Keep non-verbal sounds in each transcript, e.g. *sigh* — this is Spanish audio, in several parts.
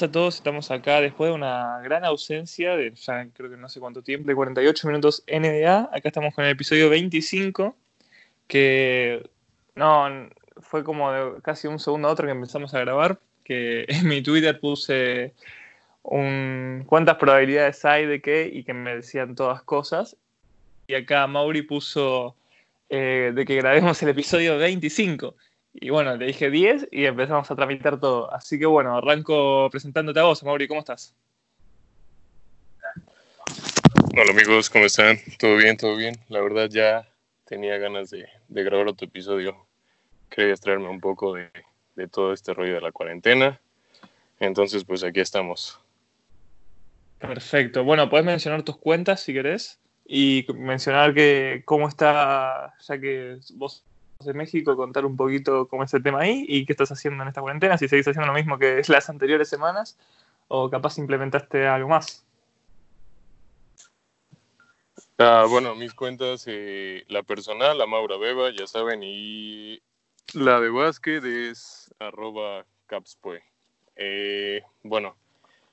Buenas a todos. Estamos acá después de una gran ausencia de ya creo que no sé cuánto tiempo, de 48 minutos NDA. Acá estamos con el episodio 25, que no fue como de casi un segundo a otro que empezamos a grabar. Que *laughs* en mi Twitter puse un, cuántas probabilidades hay de qué y que me decían todas cosas. Y acá Mauri puso eh, de que grabemos el episodio 25. Y bueno, le dije 10 y empezamos a tramitar todo. Así que bueno, arranco presentándote a vos, Mauri, ¿cómo estás? Hola amigos, ¿cómo están? ¿Todo bien? ¿Todo bien? La verdad ya tenía ganas de, grabar otro episodio. Quería extraerme un poco de, de todo este rollo de la cuarentena. Entonces, pues aquí estamos. Perfecto. Bueno, puedes mencionar tus cuentas si querés y mencionar que cómo está, ya que vos de México, contar un poquito cómo es el tema ahí y qué estás haciendo en esta cuarentena, si seguís haciendo lo mismo que *laughs* las anteriores semanas o capaz implementaste algo más. Ah, bueno, mis cuentas, eh, la personal, la Maura Beba, ya saben, y la de básquet es arroba capspue. Eh, bueno,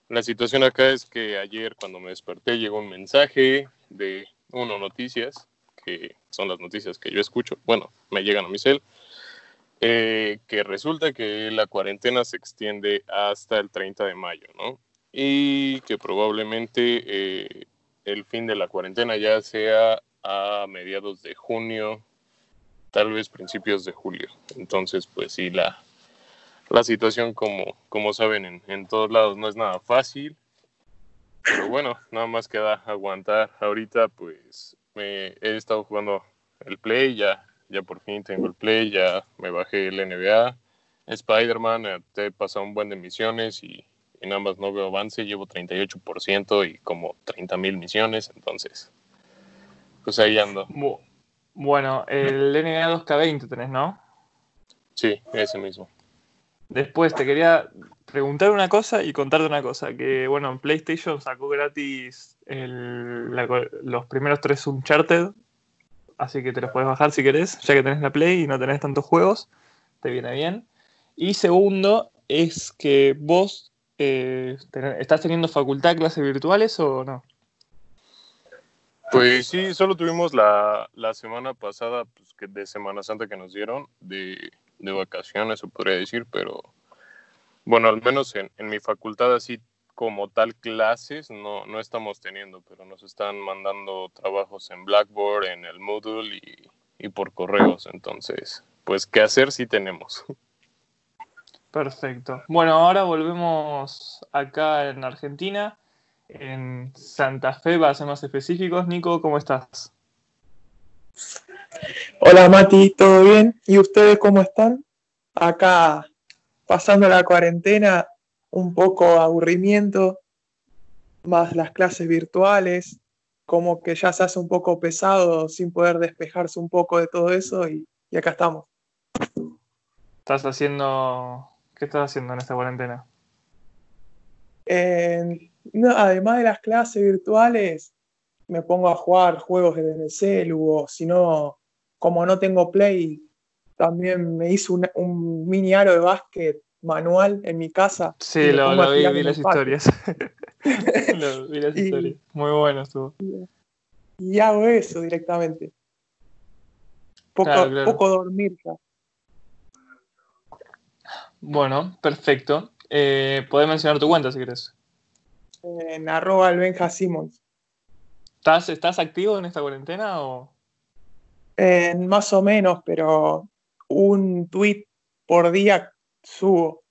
la situación acá es que ayer cuando me desperté llegó un mensaje de Uno Noticias que son las noticias que yo escucho, bueno, me llegan a mi cel, eh, que resulta que la cuarentena se extiende hasta el 30 de mayo, ¿no? Y que probablemente eh, el fin de la cuarentena ya sea a mediados de junio, tal vez principios de julio. Entonces, pues sí, la, la situación, como, como saben, en, en todos lados no es nada fácil. Pero bueno, nada más queda aguantar. Ahorita, pues me he estado jugando el Play, ya, ya por fin tengo el Play, ya me bajé el NBA, Spider-Man, eh, te he pasado un buen de misiones y en ambas no veo avance, llevo 38% y como 30 mil misiones, entonces, pues ahí ando. Bueno, el NBA 2K20 tenés, ¿no? Sí, ese mismo. Después te quería preguntar una cosa y contarte una cosa, que bueno, en PlayStation sacó gratis los primeros tres Uncharted, así que te los puedes bajar si querés, ya que tenés la Play y no tenés tantos juegos, te viene bien. Y segundo, es que vos eh, estás teniendo facultad clases virtuales o no? Pues sí, solo tuvimos la, semana pasada, pues, que de Semana Santa que nos dieron, de, de vacaciones, se podría decir, pero bueno, al menos en, mi facultad así como tal clases no, no estamos teniendo, pero nos están mandando trabajos en Blackboard, en el Moodle y, por correos. Entonces, pues qué hacer sí tenemos. *laughs* Perfecto. Bueno, ahora volvemos acá en Argentina, en Santa Fe, para ser más específicos. Nico, ¿cómo estás? Hola Mati, ¿todo bien? ¿Y ustedes cómo están? Acá pasando la cuarentena, un poco aburrimiento, más las clases virtuales, como que ya se hace un poco pesado sin poder despejarse un poco de todo eso y, acá estamos. ¿Estás haciendo, qué estás haciendo en esta cuarentena? además de las clases virtuales, me pongo a jugar juegos en el celu o si no, como no tengo play, también me hice un, mini aro de básquet manual en mi casa. Sí, lo, vi, vi las historias. *laughs* *laughs* lo, vi las historias. Muy bueno estuvo. Y hago eso directamente. Poco, poco dormir ya. Bueno, perfecto. Eh, Podés mencionar tu cuenta si querés. En arroba el Benja Simmons. ¿Estás, ¿Estás activo en esta cuarentena o...? más o menos, pero un tweet por día subo.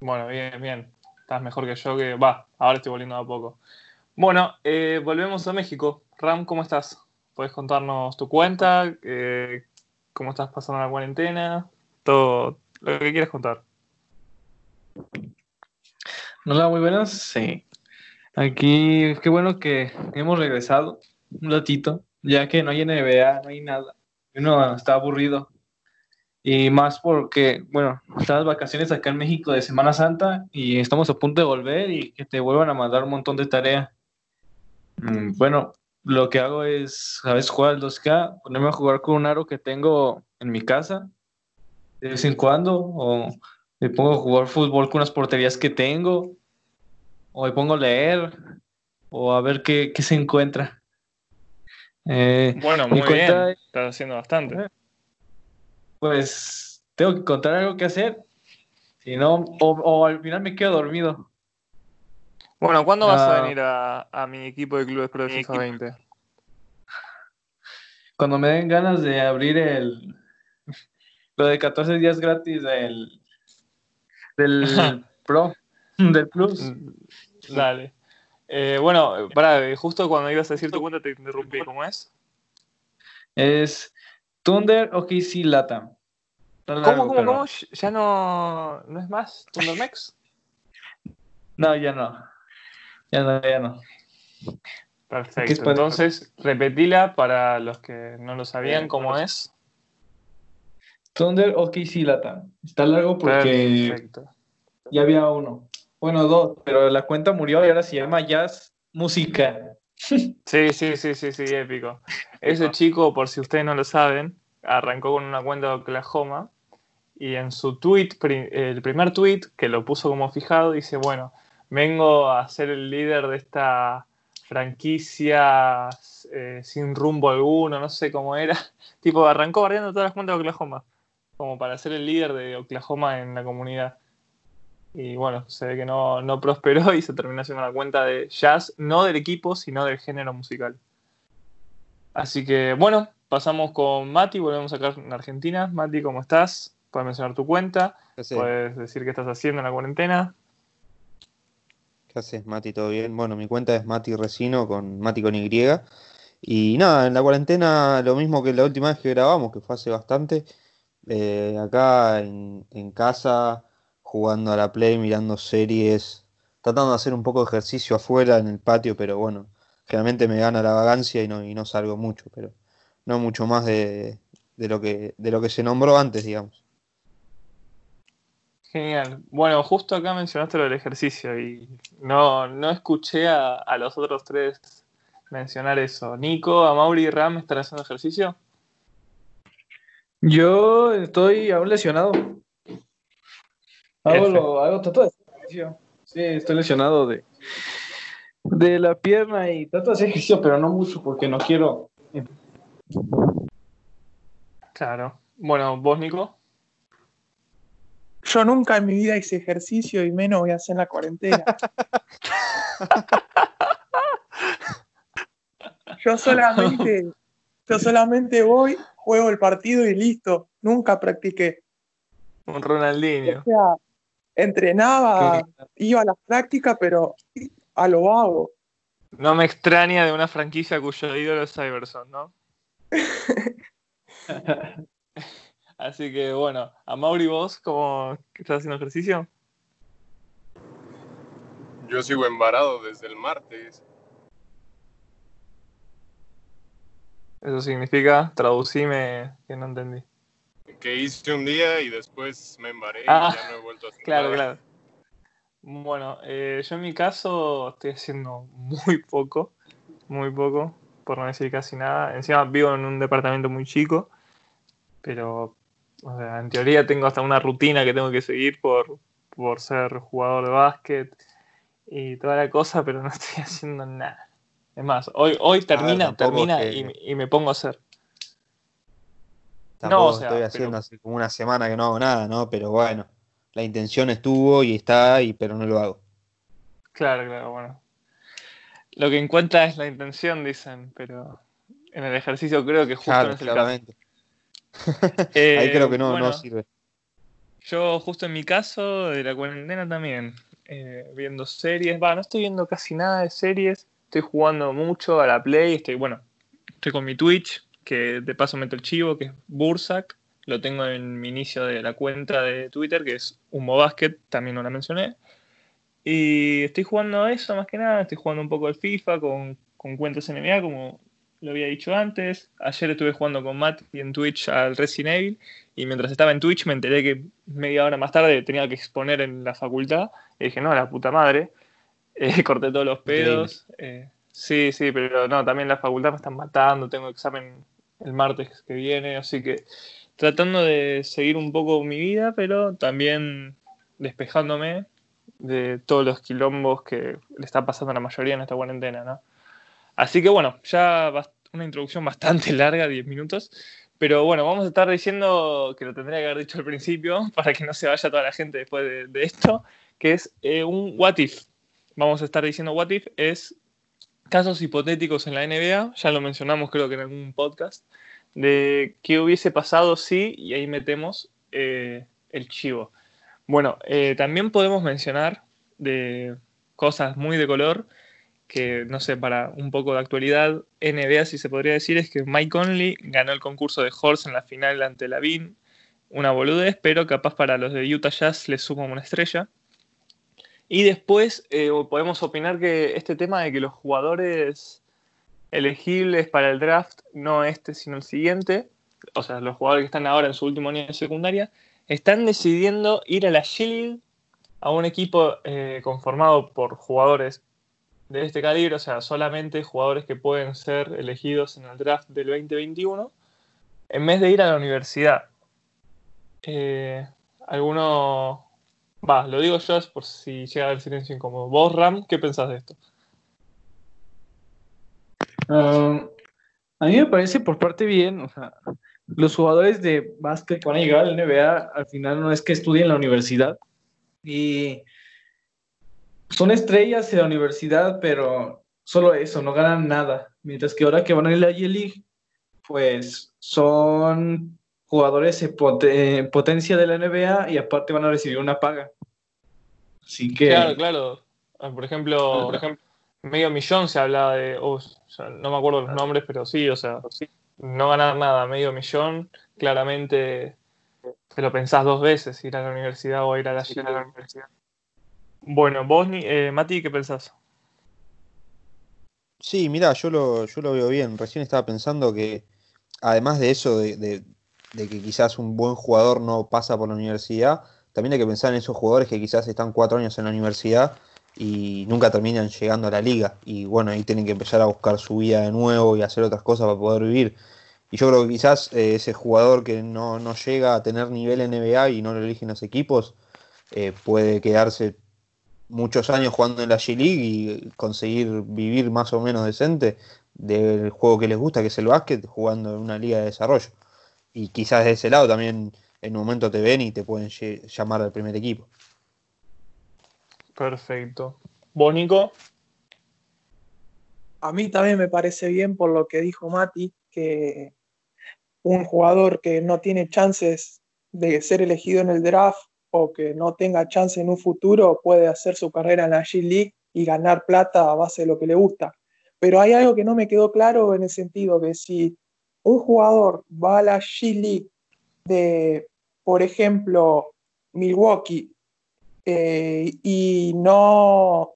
Bueno, bien, bien. Estás mejor que yo, que va, ahora estoy volviendo a poco. Bueno, eh, volvemos a México. Ram, ¿cómo estás? ¿Puedes contarnos tu cuenta? Eh, ¿Cómo estás pasando la cuarentena? Todo lo que quieras contar. Hola, muy buenas. Sí. Aquí, qué bueno que hemos regresado un ratito, ya que no hay NBA, no hay nada. Uno está aburrido. Y más porque, bueno, estás vacaciones acá en México de Semana Santa y estamos a punto de volver y que te vuelvan a mandar un montón de tarea. Mm, bueno, lo que hago es, ¿sabes? Jugar al 2K, ponerme a jugar con un aro que tengo en mi casa de vez en cuando o me pongo a jugar fútbol con las porterías que tengo, o me pongo a leer, o a ver qué, qué se encuentra. Eh, bueno, muy bien, estás haciendo bastante. Pues tengo que encontrar algo que hacer, si no, o, al final me quedo dormido. Bueno, ¿cuándo vas a ah. venir a, mi equipo de clubes pro de FIFA 20? Cuando me den ganas de abrir el lo de 14 días gratis del del *laughs* Pro, *laughs* del Plus. Mm, dale. Eh, bueno, para, justo cuando ibas a decir tu cuenta te interrumpí, ¿cómo es? Es Thunder OKC Latam. ¿Cómo, cómo, cómo? ¿Ya no, no es más Thundermex? no, ya no. Ya no, ya no. Perfecto. Entonces, repetila para los que no lo sabían, ¿cómo es? Thunder OKC Latam. Está largo porque Perfecto. ya había uno. Bueno, dos, pero la cuenta murió y ahora se llama Jazz Música. Sí, sí, sí, sí, sí, épico. Ese chico, por si ustedes no lo saben, arrancó con una cuenta de Oklahoma y en su tweet, el primer tweet que lo puso como fijado, dice, bueno, vengo a ser el líder de esta franquicia eh, sin rumbo alguno, no sé cómo era. *laughs* Tipo, arrancó barriendo todas las cuentas de Oklahoma, como para ser el líder de Oklahoma en la comunidad. Y bueno, se ve que no, no prosperó *laughs* y se terminó haciendo la cuenta de jazz, no del equipo, sino del género musical. Así que bueno, pasamos con Mati, volvemos acá en Argentina. Mati, ¿cómo estás? Puedes mencionar tu cuenta, puedes decir qué estás haciendo en la cuarentena. ¿Qué haces, Mati? ¿Todo bien? Bueno, mi cuenta es Mati Resino, con Mati con Y. Y nada, en la cuarentena lo mismo que la última vez que grabamos, que fue hace bastante. Eh, acá en, en casa jugando a la Play, mirando series, tratando de hacer un poco de ejercicio afuera en el patio, pero bueno, generalmente me gana la vagancia y no, y no salgo mucho, pero no mucho más de, lo que, de lo que se nombró antes, digamos. Genial. Bueno, justo acá mencionaste lo del ejercicio y no, no escuché a, a los otros tres mencionar eso. Nico, a Mauri y Ram están haciendo ejercicio. Yo estoy aún lesionado. Hago, lo, hago trato de hacer ejercicio. Sí, estoy lesionado de, de la pierna y trato de hacer ejercicio, pero no mucho porque no quiero. Claro. Bueno, ¿vos, Nico? Yo nunca en mi vida hice ejercicio y menos voy a hacer en la cuarentena. yo solamente, yo solamente voy, juego el partido y listo. Nunca practiqué. Un Ronaldinho entrenaba, iba a la práctica, pero a lo vago. No me extraña de una franquicia cuyo ídolo es Cyberson, ¿no? *laughs* Así que bueno, a Mauri, vos, ¿cómo estás haciendo ejercicio? Yo sigo embarado desde el martes. Eso significa, traducime que no entendí que hice un día y después me embaré y ah, ya no he vuelto a hacer Claro, claro. Bueno, eh, yo en mi caso estoy haciendo muy poco, muy poco, por no decir casi nada. Encima vivo en un departamento muy chico, pero o sea, en teoría tengo hasta una rutina que tengo que seguir por, por ser jugador de básquet y toda la cosa, pero no estoy *laughs* haciendo nada. Es más, hoy, hoy termina, termina y, y, me pongo a hacer no, estoy haciendo hace como una semana que no hago nada, ¿no? Pero bueno, la intención estuvo y está ahí, pero no lo hago. Claro, claro, bueno. Lo que encuentra es la intención, dicen, pero en el ejercicio creo que justo no es el claramente. *laughs* ahí creo que no, no sirve. Yo justo en mi caso, de la cuarentena también, eh, viendo series, va, no estoy viendo casi nada de series, estoy jugando mucho a la Play, estoy, bueno, estoy con mi Twitch, que de paso meto el chivo, que es Bursac. Lo tengo en mi inicio de la cuenta de Twitter, que es Humo Basket, también no la mencioné. Y estoy jugando a eso más que nada, estoy jugando un poco al FIFA con, con cuentas NBA, como lo había dicho antes. Ayer estuve jugando con Matt y en Twitch al Resident Evil. Y mientras estaba en Twitch me enteré que media hora más tarde tenía que exponer en la facultad. Y dije, no, la puta madre. *laughs* Eh, corté todos los pedos. Eh, sí, sí, pero no, también la facultad me están matando. Tengo examen el martes que viene, así que tratando de seguir un poco mi vida, pero también despejándome de todos los quilombos que le está pasando a la mayoría en esta cuarentena, ¿no? Así que bueno, ya una introducción bastante *laughs* larga, 10 minutos, pero bueno, vamos a estar diciendo, que lo tendría que haber dicho al principio, *laughs* para que no se vaya toda la gente después de, esto, que es eh, un what if. Vamos a estar diciendo what if es casos hipotéticos en la NBA, ya lo mencionamos creo que en algún podcast, de qué hubiese pasado si, y ahí metemos eh, el chivo. Bueno, eh, también podemos mencionar de cosas muy de color, que no sé, para un poco de actualidad, NBA si se podría decir, es que Mike Conley ganó el concurso de Horse en la final ante Lavin, una boludez, pero capaz para los de Utah Jazz les suma una estrella. Y después eh, podemos opinar que este tema de que los jugadores elegibles para el draft, no este, sino el siguiente, o sea, los jugadores que están ahora en su último año de secundaria, están decidiendo ir a la G a un equipo eh, conformado por jugadores de este calibre, o sea, solamente jugadores que pueden ser elegidos en el draft del 2021, en vez de ir a la universidad. Eh, Va, lo digo yo por si llega haber silencio incómodo. Vos, Ram, ¿qué pensás de esto? A mí me parece por parte bien, o sea, los jugadores de básquet que van a al NBA al final no es que estudien en la universidad y son estrellas en la universidad, pero solo eso, no ganan nada. Mientras que ahora que van a ir a la G-League, pues son jugadores en potencia de la NBA y aparte van a recibir una paga. Así que. Claro, claro. Ah, por ejemplo, por ejemplo medio millón se hablaba de. no me acuerdo los nombres, pero sí, o sea, no ganar nada, medio millón, claramente te lo pensás dos veces, ir a la universidad o ir a la, universidad. Bueno, vos, eh, Mati, ¿qué pensás? Sí, mira, yo lo, yo lo veo bien. Recién estaba pensando que, además de eso, de, de que quizás un buen jugador no pasa por la universidad, también hay que pensar en esos jugadores que quizás están cuatro años en la universidad y nunca terminan llegando a la liga. Y bueno, ahí tienen que empezar a buscar su vida de nuevo y hacer otras cosas para poder vivir. Y yo creo que quizás eh, ese jugador que no, llega a tener nivel NBA y no lo eligen los equipos, eh, puede quedarse muchos años jugando en la G-League y conseguir vivir más o menos decente del juego que les gusta, que es el básquet, jugando en una liga de desarrollo y quizás de ese lado también en un momento te ven y te pueden llamar al primer equipo. Perfecto. ¿Bónico? A mí también me parece bien por lo que dijo Mati, que un jugador que no tiene chances de ser elegido en el draft o que no tenga chance en un futuro puede hacer su carrera en la G-League y ganar plata a base de lo que le gusta. Pero hay algo que no me quedó claro en el sentido que si un jugador va a la G-League de, por ejemplo, Milwaukee eh, y no.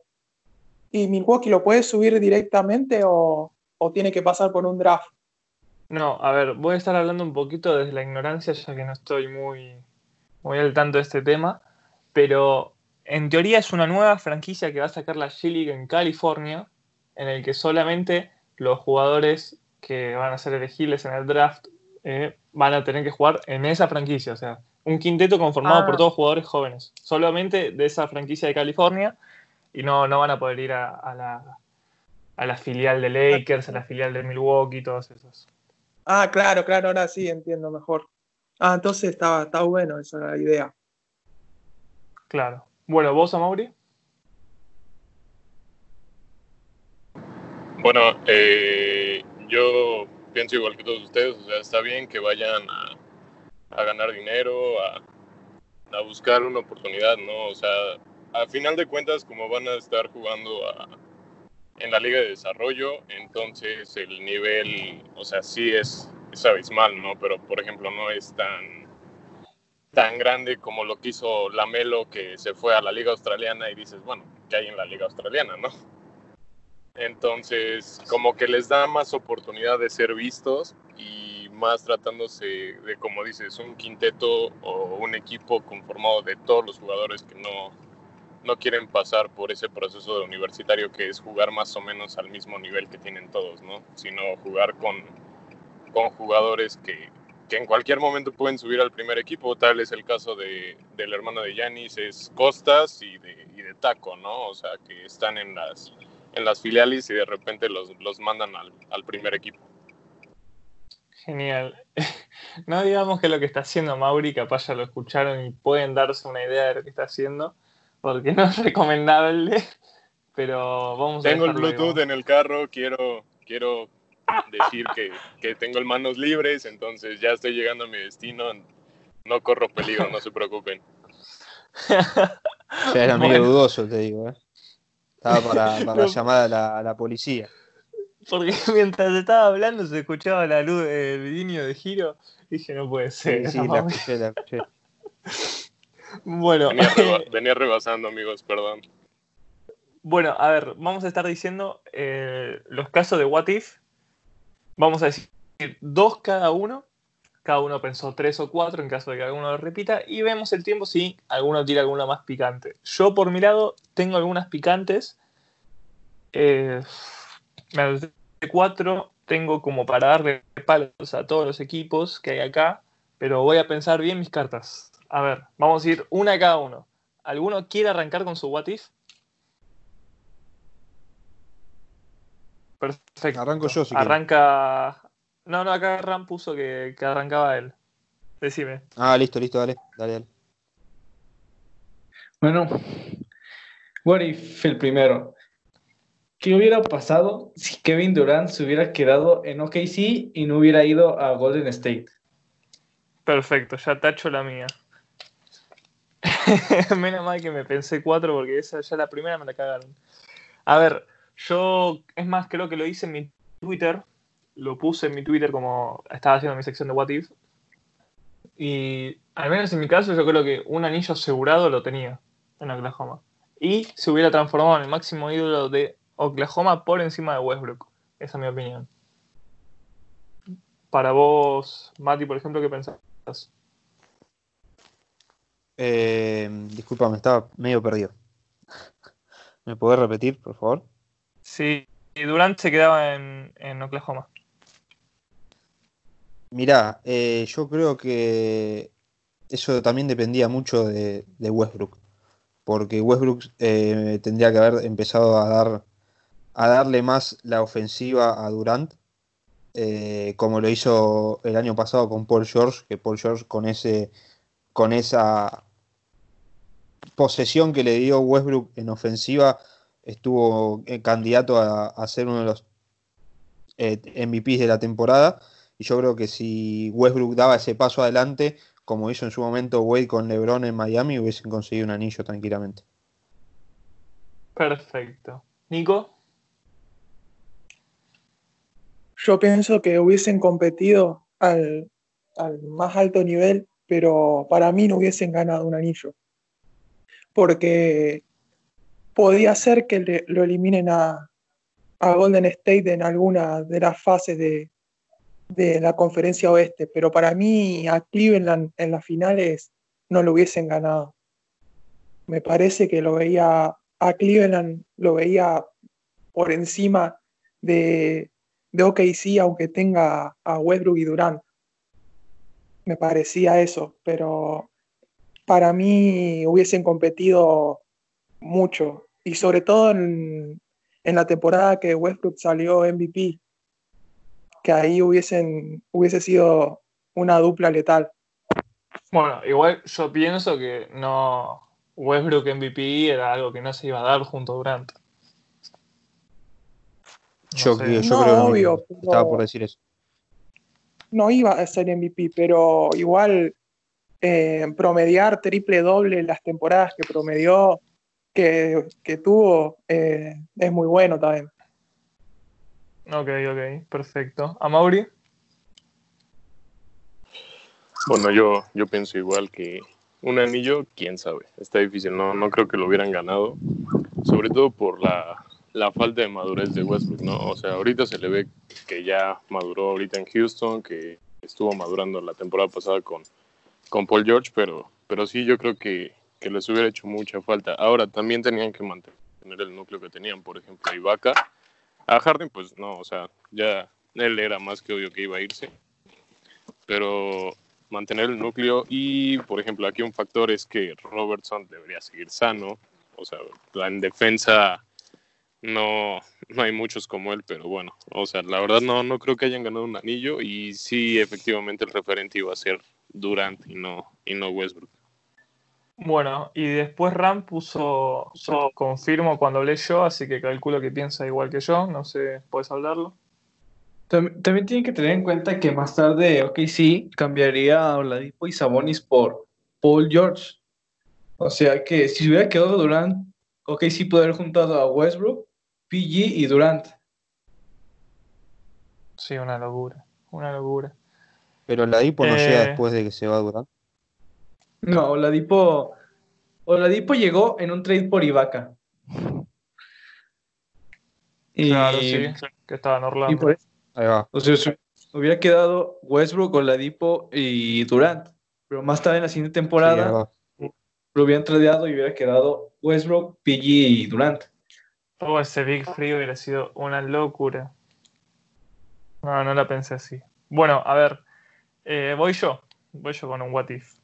¿Y Milwaukee lo puede subir directamente o, tiene que pasar por un draft? No, a ver, voy a estar hablando un poquito desde la ignorancia, ya que no estoy muy, muy al tanto de este tema, pero en teoría es una nueva franquicia que va a sacar la G-League en California, en el que solamente los jugadores que van a ser elegibles en el draft eh, van a tener que jugar en esa franquicia. O sea, un quinteto conformado por ah. todos jugadores jóvenes, solamente de esa franquicia de California, y no, no van a poder ir a, la, a la filial de Lakers, a la filial de Milwaukee, todos esos. Ah, claro, claro, ahora sí entiendo mejor. Ah, entonces estaba, está bueno esa la idea. Claro. Bueno, ¿vos, Amaury? Bueno, eh, yo pienso igual que todos ustedes, o sea, está bien que vayan a, ganar dinero, a, buscar una oportunidad, ¿no? O sea, a final de cuentas, como van a estar jugando en la liga de desarrollo, entonces el nivel, o sea, sí es, es abismal, ¿no? Pero, por ejemplo, no es tan tan grande como lo que hizo Lamelo que se fue a la liga australiana y dices, bueno, ¿qué hay en la liga australiana, no? Entonces, como que les da más oportunidad de ser vistos y más tratándose de, como dices, un quinteto o un equipo conformado de todos los jugadores que no, no quieren pasar por ese proceso de universitario que es jugar más o menos al mismo nivel que tienen todos, ¿no? Sino jugar con, con jugadores que, en cualquier momento pueden subir al primer equipo. Tal es el caso de, del hermano de Yanis, es Costas y de, y de, Taco, ¿no? O sea, que están en las, en las filiales y de repente los, los mandan al, al primer equipo. Genial. *laughs* No digamos que lo que está haciendo Mauri, capaz ya lo escucharon y pueden darse una idea de lo que está haciendo, porque *laughs* no es recomendable, pero vamos Tengo el Bluetooth en el carro, quiero, quiero decir que, que, tengo manos libres, entonces ya estoy llegando a mi destino, no corro peligro, no se preocupen. Ya era medio dudoso, te digo, ¿eh? Estaba para, *laughs* para llamar a la, a la policía. Porque *laughs* mientras estaba hablando se escuchaba la luz del niño de giro. Dije, no puede ser. Sí, sí la escuché, la escuché. *laughs* Bueno. Venía, reba venía, rebasando, amigos, perdón. Bueno, a ver, vamos a estar diciendo eh, los casos de What If. Vamos a decir dos cada uno. Cada uno pensó tres o cuatro en caso de que alguno lo repita. Y vemos el tiempo si alguno tira alguna más picante. Yo, por mi lado, tengo algunas picantes. Eh, de cuatro tengo como para darle palos a todos los equipos que hay acá, pero voy a pensar bien mis cartas. A ver, vamos a ir una a cada uno. ¿Alguno quiere arrancar con su what if? Perfecto. Arranco yo, si Arranca. No, no, acá Ram puso que, que, arrancaba él. Decime. Ah, listo, listo, dale, dale, dale. Bueno, what if el primero. ¿Qué hubiera pasado si Kevin Durant se hubiera quedado en OKC y no hubiera ido a Golden State? Perfecto, ya tacho la mía. *laughs* Menos mal que me pensé cuatro porque esa ya la primera me la cagaron. A ver, yo, es más, creo que lo hice en mi Twitter. Lo puse en mi Twitter como estaba haciendo mi sección de What If. Y al menos en mi caso, yo creo que un anillo asegurado lo tenía en Oklahoma. Y se hubiera transformado en el máximo ídolo de Oklahoma por encima de Westbrook. Esa es mi opinión. Para vos, Mati, por ejemplo, ¿qué pensás? Eh, disculpa, me estaba medio perdido. *laughs* ¿Me podés repetir, por favor? Sí, Durant se quedaba en, en Oklahoma. Mirá, eh, yo creo que eso también dependía mucho de, Westbrook. Porque Westbrook eh, tendría que haber empezado a dar a darle más la ofensiva a Durant, eh, como lo hizo el año pasado con Paul George, que Paul George con ese con esa posesión que le dio Westbrook en ofensiva estuvo candidato a, a, ser uno de los eh, MVPs de la temporada y yo creo que si Westbrook daba ese paso adelante como hizo en su momento Wade con LeBron en Miami hubiesen conseguido un anillo tranquilamente. Perfecto. Nico yo pienso que hubiesen competido al, al, más alto nivel, pero para mí no hubiesen ganado un anillo. Porque podía ser que le, lo eliminen a, a, Golden State en alguna de las fases de, de, la conferencia oeste, pero para mí a Cleveland en las finales no lo hubiesen ganado. Me parece que lo veía a Cleveland, lo veía por encima de, de OKC, aunque tenga a Westbrook y Durant. Me parecía eso, pero para mí hubiesen competido mucho. Y sobre todo en, en la temporada que Westbrook salió MVP, que ahí hubiesen, hubiese sido una dupla letal. Bueno, igual yo pienso que no Westbrook MVP era algo que no se iba a dar junto a Durant. No yo, sé. yo no, creo obvio, que estaba por decir eso. No iba a ser MVP, pero igual eh, promediar triple doble las temporadas que promedió, que, que tuvo, eh, es muy bueno también. Ok, ok, perfecto. ¿A Mauri? Bueno, yo, yo pienso igual que un anillo, quién sabe. Está difícil, no, no creo que lo hubieran ganado. Sobre todo por la, la falta de madurez de Westbrook, ¿no? O sea, ahorita se le ve que ya maduró ahorita en Houston, que estuvo madurando la temporada pasada con, con Paul George, pero, pero sí yo creo que, que les hubiera hecho mucha falta. Ahora también tenían que mantener el núcleo que tenían, por ejemplo, Ibaka. A Harden, pues no, o sea, ya él era más que obvio que iba a irse. pero mantener el núcleo y, por ejemplo, aquí un factor es que Robertson debería seguir sano, o sea, en defensa no, no hay muchos como él, pero bueno, o sea, la verdad no, no creo que hayan ganado un anillo y sí, efectivamente el referente iba a ser Durant y no, y no Westbrook. Bueno, y después Ram puso, confirmo cuando hablé yo, así que calculo que piensa igual que yo, no sé, ¿puedes hablarlo? También, tienen que tener en cuenta que más tarde, ok, sí, cambiaría a Oladipo y Sabonis por Paul George. O sea que si hubiera quedado Durant, ok, sí puede haber juntado a Westbrook, PG y Durant. Sí, una locura, una locura. Pero Oladipo no llega eh, después de que se va Durant. No, Oladipo, Oladipo llegó en un trade por Ibaka. claro, sí, que estaba en Orlando. Ahí va. O sea, hubiera quedado Westbrook, Oladipo y Durant. Pero más tarde en la siguiente temporada lo hubieran tradeado y hubiera quedado Westbrook, PG y Durant. Todo ese Big Free hubiera sido una locura. No, no la pensé así. Bueno, a ver, eh, voy yo. Voy yo con un What If.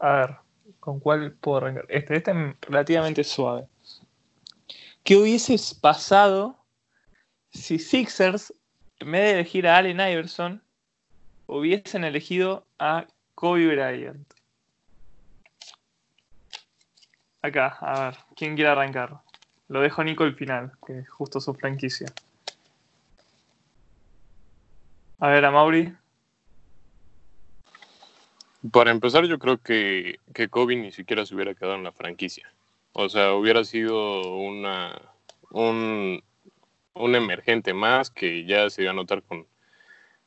A ver, ¿con cuál puedo arrancar? Este, este es relativamente suave. ¿Qué hubieses pasado si Sixers, en vez de elegir a Allen Iverson, hubiesen elegido a Kobe Bryant? Acá, a ver, ¿quién quiere arrancar? Lo dejo a Nico al final, que es justo su franquicia. A ver, a Mauri. Para empezar, yo creo que, que Kobe ni siquiera se hubiera quedado en la franquicia. O sea, hubiera sido una, un, un emergente más que ya se iba a notar con,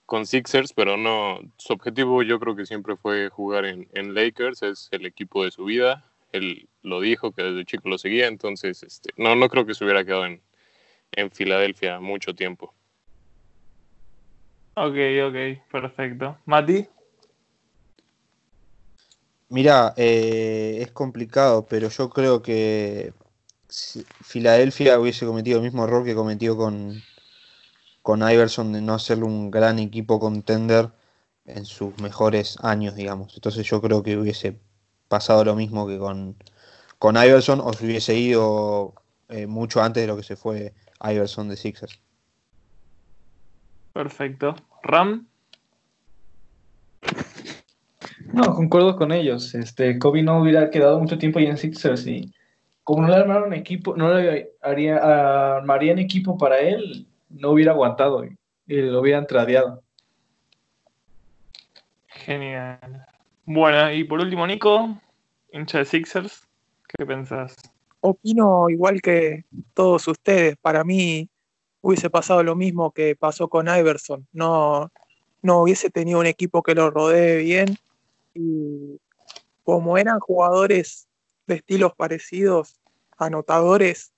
con Sixers, pero no, su objetivo yo creo que siempre fue jugar en, en, Lakers, es el equipo de su vida, él lo dijo que desde chico lo seguía, entonces este, no, no creo que se hubiera quedado en, en Filadelfia mucho tiempo. Ok, ok, perfecto. Mati. Mira, eh, es complicado, pero yo creo que Filadelfia hubiese cometido el mismo error que cometió con, con Iverson de no hacerle un gran equipo contender en sus mejores años, digamos. Entonces yo creo que hubiese pasado lo mismo que con, con Iverson o se hubiese ido eh, mucho antes de lo que se fue Iverson de Sixers. Perfecto. Ram. No, concuerdo con ellos. Este, Kobe no hubiera quedado mucho tiempo ahí en Sixers y como no le armaron equipo, no le haría, armarían equipo para él, no hubiera aguantado y, lo hubieran tradeado. Genial. Bueno, y por último, Nico, hincha de Sixers, ¿qué pensás? Opino igual que todos ustedes. Para mí hubiese pasado lo mismo que pasó con Iverson. No, no hubiese tenido un equipo que lo rodee bien y como eran jugadores de estilos parecidos, anotadores,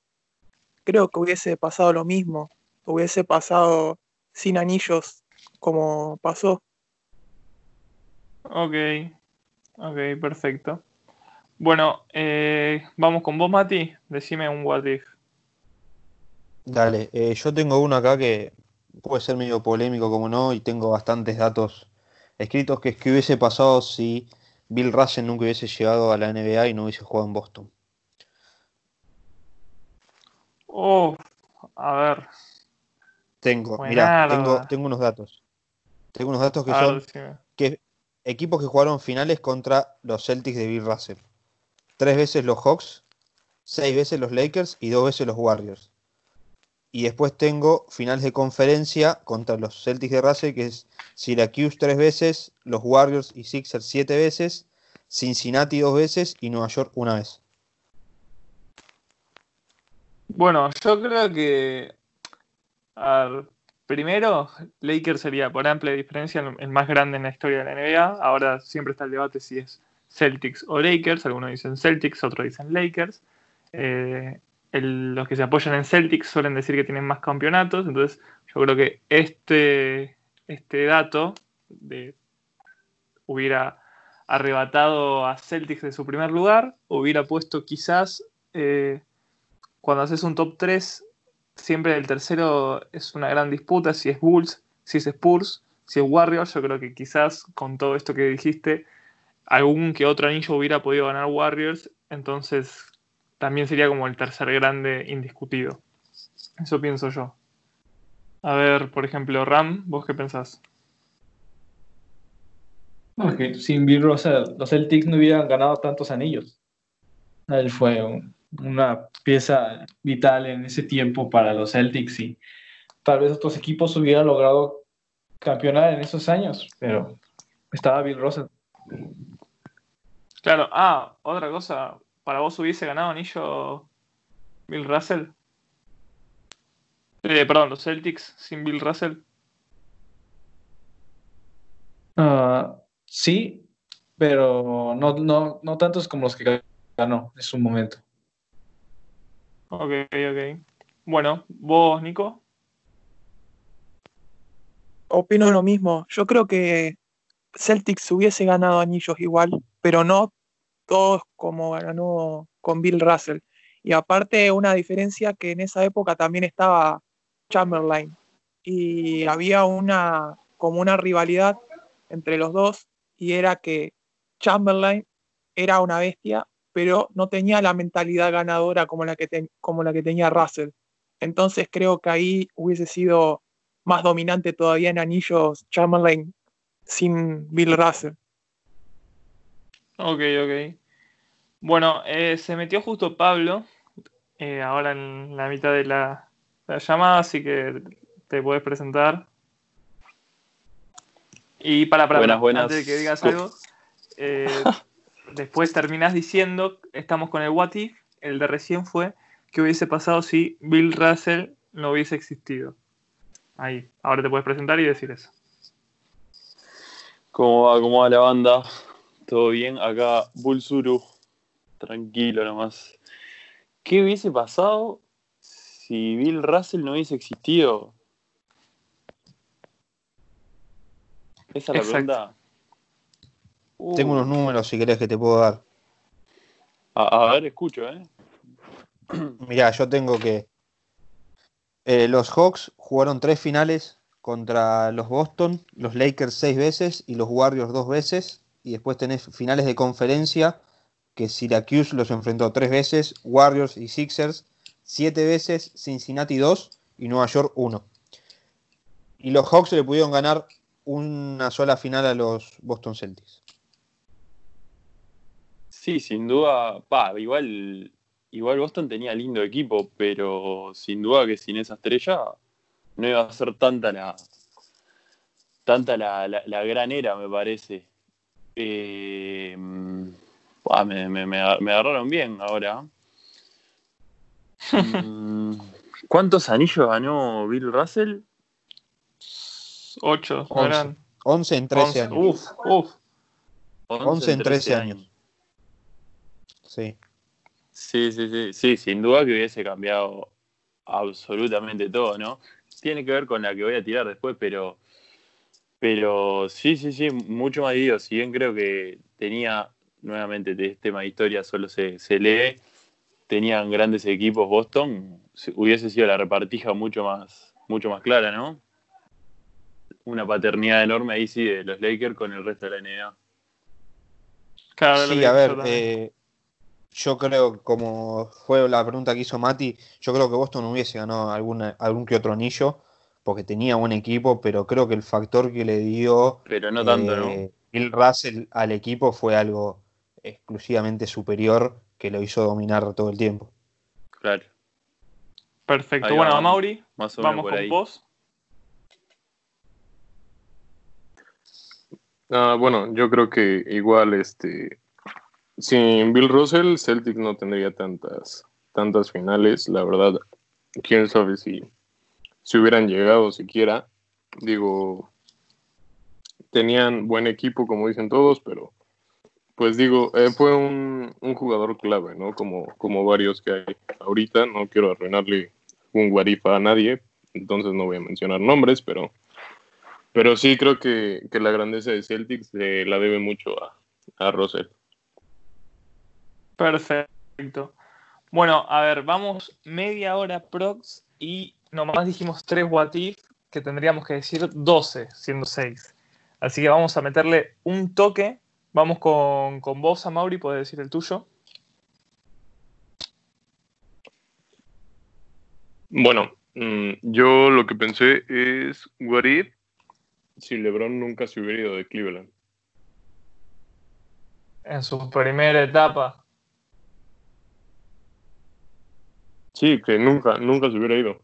creo que hubiese pasado lo mismo, hubiese pasado sin anillos como pasó. Ok, ok, perfecto. Bueno, eh, vamos con vos, Mati. Decime un what if. Dale, eh, yo tengo uno acá que puede ser medio polémico como no, y tengo bastantes datos escritos que es que hubiese pasado si Bill Russell nunca hubiese llegado a la NBA y no hubiese jugado en Boston. Oh, a ver. Tengo, mira, tengo, tengo unos datos. Tengo unos datos que son que equipos que jugaron finales contra los Celtics de Bill Russell. Tres veces los Hawks, seis veces los Lakers y dos veces los Warriors. Y después tengo finales de conferencia contra los Celtics de Russell, que es Syracuse tres veces, los Warriors y Sixers siete veces, Cincinnati dos veces y Nueva York una vez. Bueno, yo creo que. primero, Lakers sería por amplia diferencia el más grande en la historia de la NBA. Ahora siempre está el debate si es Celtics o Lakers. Algunos dicen Celtics, otros dicen Lakers. Eh, los que se apoyan en Celtics suelen decir que tienen más campeonatos, entonces yo creo que este, este dato de, hubiera arrebatado a Celtics de su primer lugar, hubiera puesto quizás, eh, cuando haces un top 3, siempre el tercero es una gran disputa, si es Bulls, si es Spurs, si es Warriors, yo creo que quizás con todo esto que dijiste, algún que otro anillo hubiera podido ganar Warriors, entonces también sería como el tercer grande indiscutido. Eso pienso yo. A ver, por ejemplo, Ram, ¿vos qué pensás? Porque sin Bill Russell, los Celtics no hubieran ganado tantos anillos. Él fue una pieza vital en ese tiempo para los Celtics y tal vez otros equipos hubieran logrado campeonar en esos años, pero estaba Bill Russell. Claro, ah, otra cosa, ¿para vos hubiese ganado anillo Bill Russell? Eh, perdón, los Celtics sin Bill Russell. Uh, sí, pero no, no, no tantos como los que ganó en su momento. Ok, ok. Bueno, vos, Nico. Opino lo mismo. Yo creo que Celtics hubiese ganado anillos igual, pero no todos como ganó con Bill Russell. Y aparte, una diferencia que en esa época también estaba Chamberlain. Y había una como una rivalidad entre los dos y era que Chamberlain era una bestia, pero no tenía la mentalidad ganadora como la que, como la que tenía Russell. Entonces creo que ahí hubiese sido más dominante todavía en anillos Chamberlain sin Bill Russell. Ok, ok. Bueno, eh, se metió justo Pablo, eh, ahora en la mitad de la, llamada, así que te puedes presentar. Y para, para, buenas, buenas. antes de que digas algo, eh, *laughs* después terminas diciendo, estamos con el What If, el de recién fue, que hubiese pasado si Bill Russell no hubiese existido. Ahí, ahora te puedes presentar y decir eso. ¿Cómo va? ¿Cómo va la banda? ¿Todo bien? Acá Bulsuru. Tranquilo nomás. ¿Qué hubiese pasado si Bill Russell no hubiese existido? Esa es la pregunta. Tengo unos números si querés que te puedo dar. A, ver, escucho, ¿eh? *clears throat* Mirá, yo tengo que. Eh, los Hawks jugaron tres finales contra los Boston, los Lakers seis veces y los Warriors dos veces. Y después tenés finales de conferencia que Syracuse los enfrentó tres veces, Warriors y Sixers siete veces, Cincinnati dos y Nueva York uno. Y los Hawks le pudieron ganar una sola final a los Boston Celtics. Sí, sin duda, pa, igual, igual Boston tenía lindo equipo, pero sin duda que sin esa estrella no iba a ser tanta la tanta la, la, gran era, me parece. Eh, me, me, me, agarraron bien ahora. *laughs* Mm, ¿Cuántos anillos ganó Bill Russell? 8, 11, en 13 años. Uf, uf. 11, en 13, años. Sí. Sí, sí, sí, sí, sin duda que hubiese cambiado absolutamente todo, ¿no? Tiene que ver con la que voy a tirar después, pero, pero sí, sí, sí, mucho más digo. Si bien creo que tenía, nuevamente, de este tema de historia solo se, se lee, tenían grandes equipos Boston, hubiese sido la repartija mucho más, mucho más clara, ¿no? Una paternidad enorme ahí sí de los Lakers con el resto de la NBA. Claro, sí, a ver, eh, yo creo, como fue la pregunta que hizo Mati, yo creo que Boston hubiese ganado algún que otro anillo, porque tenía buen equipo, pero creo que el factor que le dio pero no tanto, ¿no? Eh, Bill Russell al equipo fue algo exclusivamente superior que lo hizo dominar todo el tiempo. Claro. Perfecto. bueno, Mauri, vamos con vos. Ah, bueno, yo creo que igual este sin Bill Russell, Celtic no tendría tantas, tantas finales, la verdad. Quién sabe si, si hubieran llegado siquiera. Digo, tenían buen equipo, como dicen todos, pero pues digo, eh, fue un, un, jugador clave, ¿no? Como, como varios que hay ahorita. No quiero arruinarle un guarifa a nadie, entonces no voy a mencionar nombres, pero, pero sí creo que, que la grandeza de Celtics la debe mucho a, a Russell. Perfecto. Bueno, a ver, vamos media hora prox y nomás dijimos tres what que tendríamos que decir 12, siendo 6. Así que vamos a meterle un toque. Vamos con, con vos, Mauri, puedes decir el tuyo. Bueno, mm, yo lo que pensé es, what if si LeBron nunca se hubiera ido de Cleveland? En su primera etapa. Sí, que nunca, nunca se hubiera ido.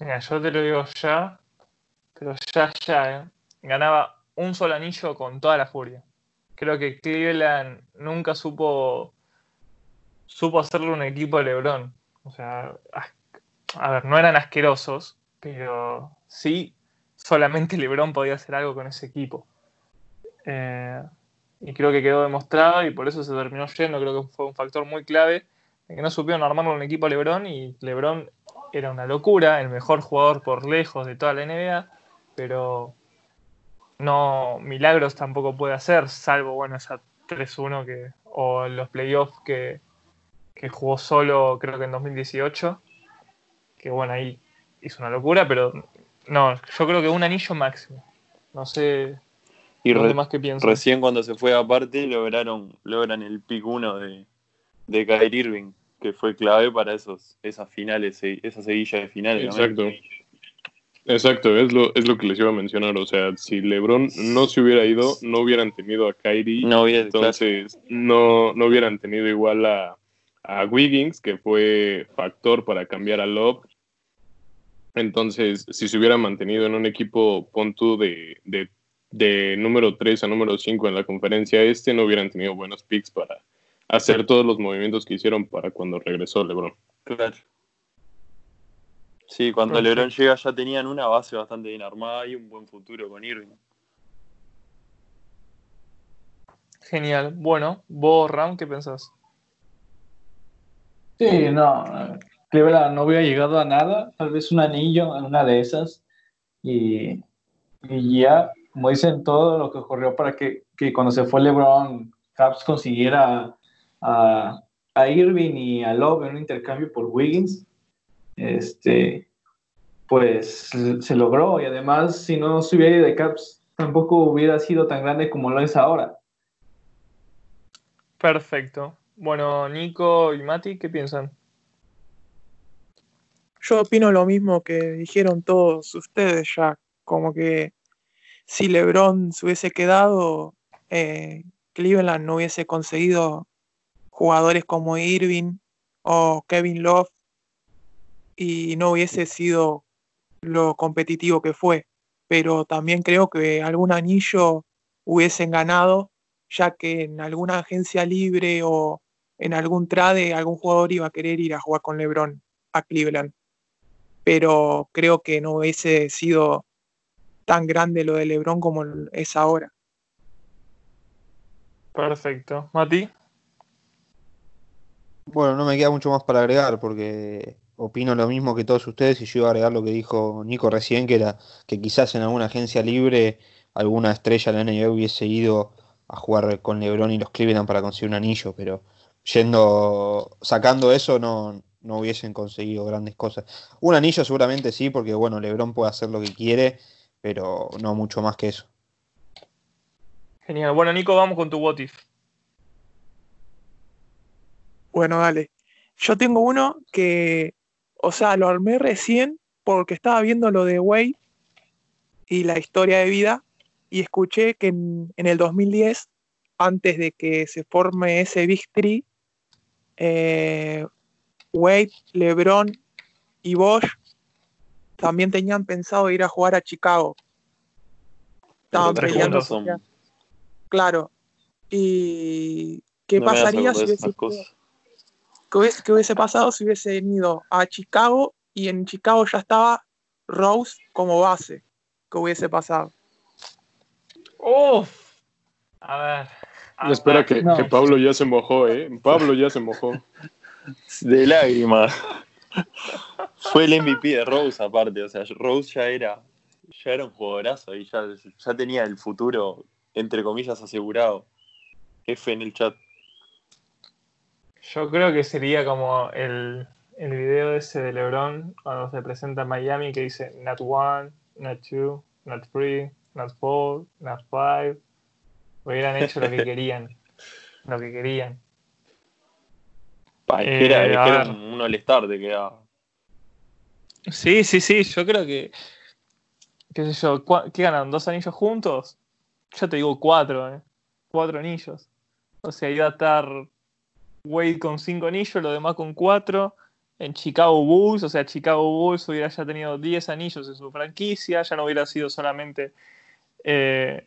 Mira, yo te lo digo ya, pero ya, ya, ¿eh? ganaba un solo anillo con toda la furia. Creo que Cleveland nunca supo supo hacerle un equipo de LeBron. O sea, a ver, no eran asquerosos, pero sí, solamente LeBron podía hacer algo con ese equipo. Eh, y creo que quedó demostrado y por eso se terminó yendo. Creo que fue un factor muy clave en que no supieron armarlo un equipo a LeBron y LeBron era una locura, el mejor jugador por lejos de toda la NBA, pero no milagros tampoco puede hacer, salvo bueno esa 3-1 que o los playoffs que, que jugó solo creo que en 2018, que bueno ahí hizo una locura, pero no, yo creo que un anillo máximo. No sé y re- que piensan. recién cuando se fue aparte lograron, logran el pick 1 de, de Kyrie Irving, que fue clave para esos, esas finales, se- esa seguilla de finales. Exacto. Exacto, es lo, es lo que les iba a mencionar. O sea, si LeBron no se hubiera ido, no hubieran tenido a Kyrie. No hubiera, entonces no, no hubieran tenido igual a, a Wiggins, que fue factor para cambiar a Love. Entonces, si se hubiera mantenido en un equipo, pon tú, de, de, de número 3 a número 5 en la conferencia este, no hubieran tenido buenos picks para hacer todos los movimientos que hicieron para cuando regresó LeBron. Claro. Sí, cuando Perfecto. LeBron llega ya tenían una base bastante bien armada y un buen futuro con Irving. Genial. Bueno, vos, Ram, ¿qué pensás? Sí, no. Cleveland no hubiera llegado a nada, tal vez un anillo en una de esas. Y, y ya, como dicen, todo lo que ocurrió para que, que cuando se fue LeBron, Caps consiguiera a, a Irving y a Love en un intercambio por Wiggins. Este, pues se se logró. Y además, si no se hubiera ido de Caps, tampoco hubiera sido tan grande como lo es ahora. Perfecto. Bueno, Nico y Mati, ¿qué piensan? Yo opino lo mismo que dijeron todos ustedes ya, como que si LeBron se hubiese quedado, eh, Cleveland no hubiese conseguido jugadores como Irving o Kevin Love y no hubiese sido lo competitivo que fue. Pero también creo que algún anillo hubiesen ganado, ya que en alguna agencia libre o en algún trade algún jugador iba a querer ir a jugar con LeBron a Cleveland pero creo que no hubiese sido tan grande lo de LeBron como es ahora. Perfecto. Mati, Bueno, no me queda mucho más para agregar porque opino lo mismo que todos ustedes y yo iba a agregar lo que dijo Nico recién, que era que quizás en alguna agencia libre alguna estrella de la NBA hubiese ido a jugar con LeBron y los Cleveland para conseguir un anillo, pero yendo, sacando eso no, no hubiesen conseguido grandes cosas. Un anillo seguramente sí, porque bueno, LeBron puede hacer lo que quiere, pero no mucho más que eso. genial. Bueno, Nico, vamos con tu what. Bueno, dale. Yo tengo uno que, o sea, lo armé recién porque estaba viendo lo de Wade y la historia de vida y escuché que en, en el 2010, antes de que se forme ese Big Three, eh, Wade, LeBron y Bosch también tenían pensado ir a jugar a Chicago. Estaban peleando Claro. ¿Y qué No pasaría si hubiese. Qué hubiese, qué hubiese pasado si hubiesen ido a Chicago y en Chicago ya estaba Rose como base? ¿Qué hubiese pasado? Uf. A ver. a Espera ver. que, no. que Pablo ya se mojó, ¿eh? Pablo ya se mojó. De lágrimas. Fue el MVP de Rose aparte, o sea, Rose ya era, ya era un jugadorazo y ya, ya tenía el futuro, entre comillas, asegurado. F en el chat. Yo creo que sería como el, el video ese de LeBron cuando se presenta en Miami que dice not one, not two, not three, not four, not five. Hubieran hecho lo que *laughs* querían. Lo que querían. Pa, es Eh, que era, era un, all-star te quedaba. Sí, sí, sí, yo creo que. ¿Qué sé yo? ¿Qué ganan? ¿Dos anillos juntos? Yo te digo cuatro, ¿eh? Cuatro anillos. O sea, iba a estar Wade con cinco anillos, los demás con cuatro. En Chicago Bulls, o sea, Chicago Bulls hubiera ya tenido 10 anillos en su franquicia, ya no hubiera sido solamente eh,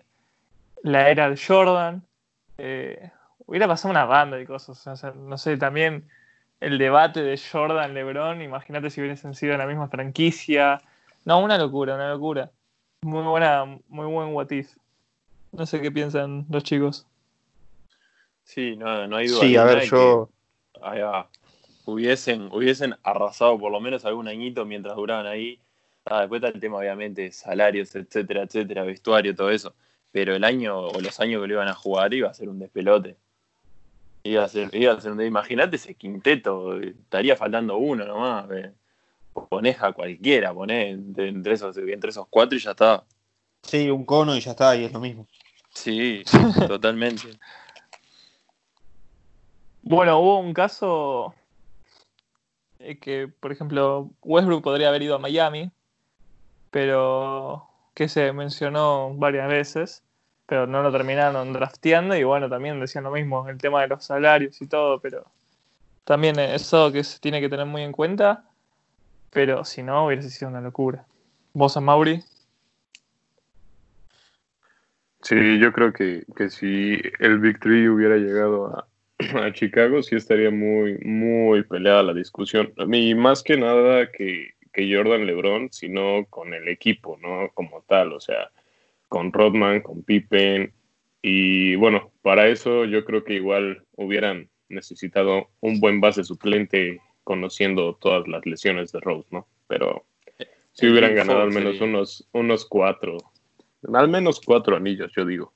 la era de Jordan. Eh, hubiera pasado una banda de cosas. o sea, no sé, también el debate de Jordan, LeBron, imagínate si hubiesen sido en la misma franquicia. No, una locura, una locura. Muy buena, muy buen what if. No sé qué piensan los chicos. Sí, no, no hay duda. Sí, a ver, yo. que, ahí va, hubiesen, hubiesen arrasado por lo menos algún añito mientras duraban ahí. Ah, después está el tema, obviamente, salarios, etcétera, etcétera, vestuario, todo eso. Pero el año o los años que lo iban a jugar iba a ser un despelote. Iba a ser, iba a ser un Imagínate ese quinteto, estaría faltando uno nomás. eh. Ponés a cualquiera, ponés entre, entre esos, entre esos cuatro y ya está. Sí, un cono y ya está, y es lo mismo. Sí, *laughs* totalmente. Bueno, hubo un caso eh, que, por ejemplo, Westbrook podría haber ido a Miami, pero que se mencionó varias veces, pero no lo terminaron drafteando y bueno, también decían lo mismo, el tema de los salarios y todo, pero también eso que se tiene que tener muy en cuenta, pero si no hubiese sido una locura. ¿Vos, Mauri? Sí, yo creo que, que si el Big Three hubiera llegado a, *laughs* a Chicago, sí estaría muy, muy peleada la discusión. Y más que nada que, que Jordan LeBron, sino con el equipo, ¿no? Como tal, o sea, con Rodman, con Pippen. Y bueno, para eso yo creo que igual hubieran necesitado un buen base suplente conociendo todas las lesiones de Rose, ¿no? Pero si hubieran ganado al menos unos, unos cuatro, al menos cuatro anillos, yo digo.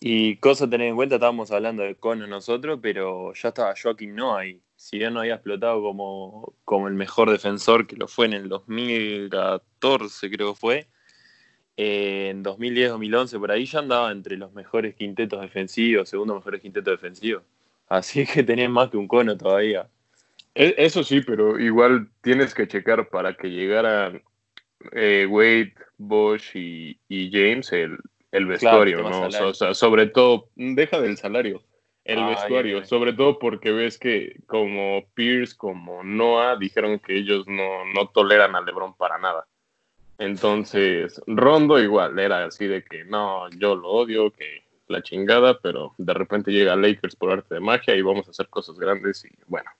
Y cosa a tener en cuenta, estábamos hablando de Cono nosotros, pero ya estaba Joaquín Noah ahí. Si bien no había explotado como, como el mejor defensor, que lo fue en el 2014 creo que fue, eh, en 2010-2011 por ahí ya andaba entre los mejores quintetos defensivos, segundo mejores quintetos defensivos. Así que tenés más que un Cono todavía. E- Eso sí, pero igual tienes que checar para que llegaran eh, Wade, Bosch y James el, el vestuario, ¿no? O sea, sea, sobre todo, deja del salario, el Ah, vestuario, sobre todo porque ves que como Pierce, como Noah, dijeron que ellos no, no toleran a LeBron para nada. Entonces, Rondo igual, era así de que no, yo lo odio, que la chingada, pero de repente llega Lakers por arte de magia y vamos a hacer cosas grandes y bueno.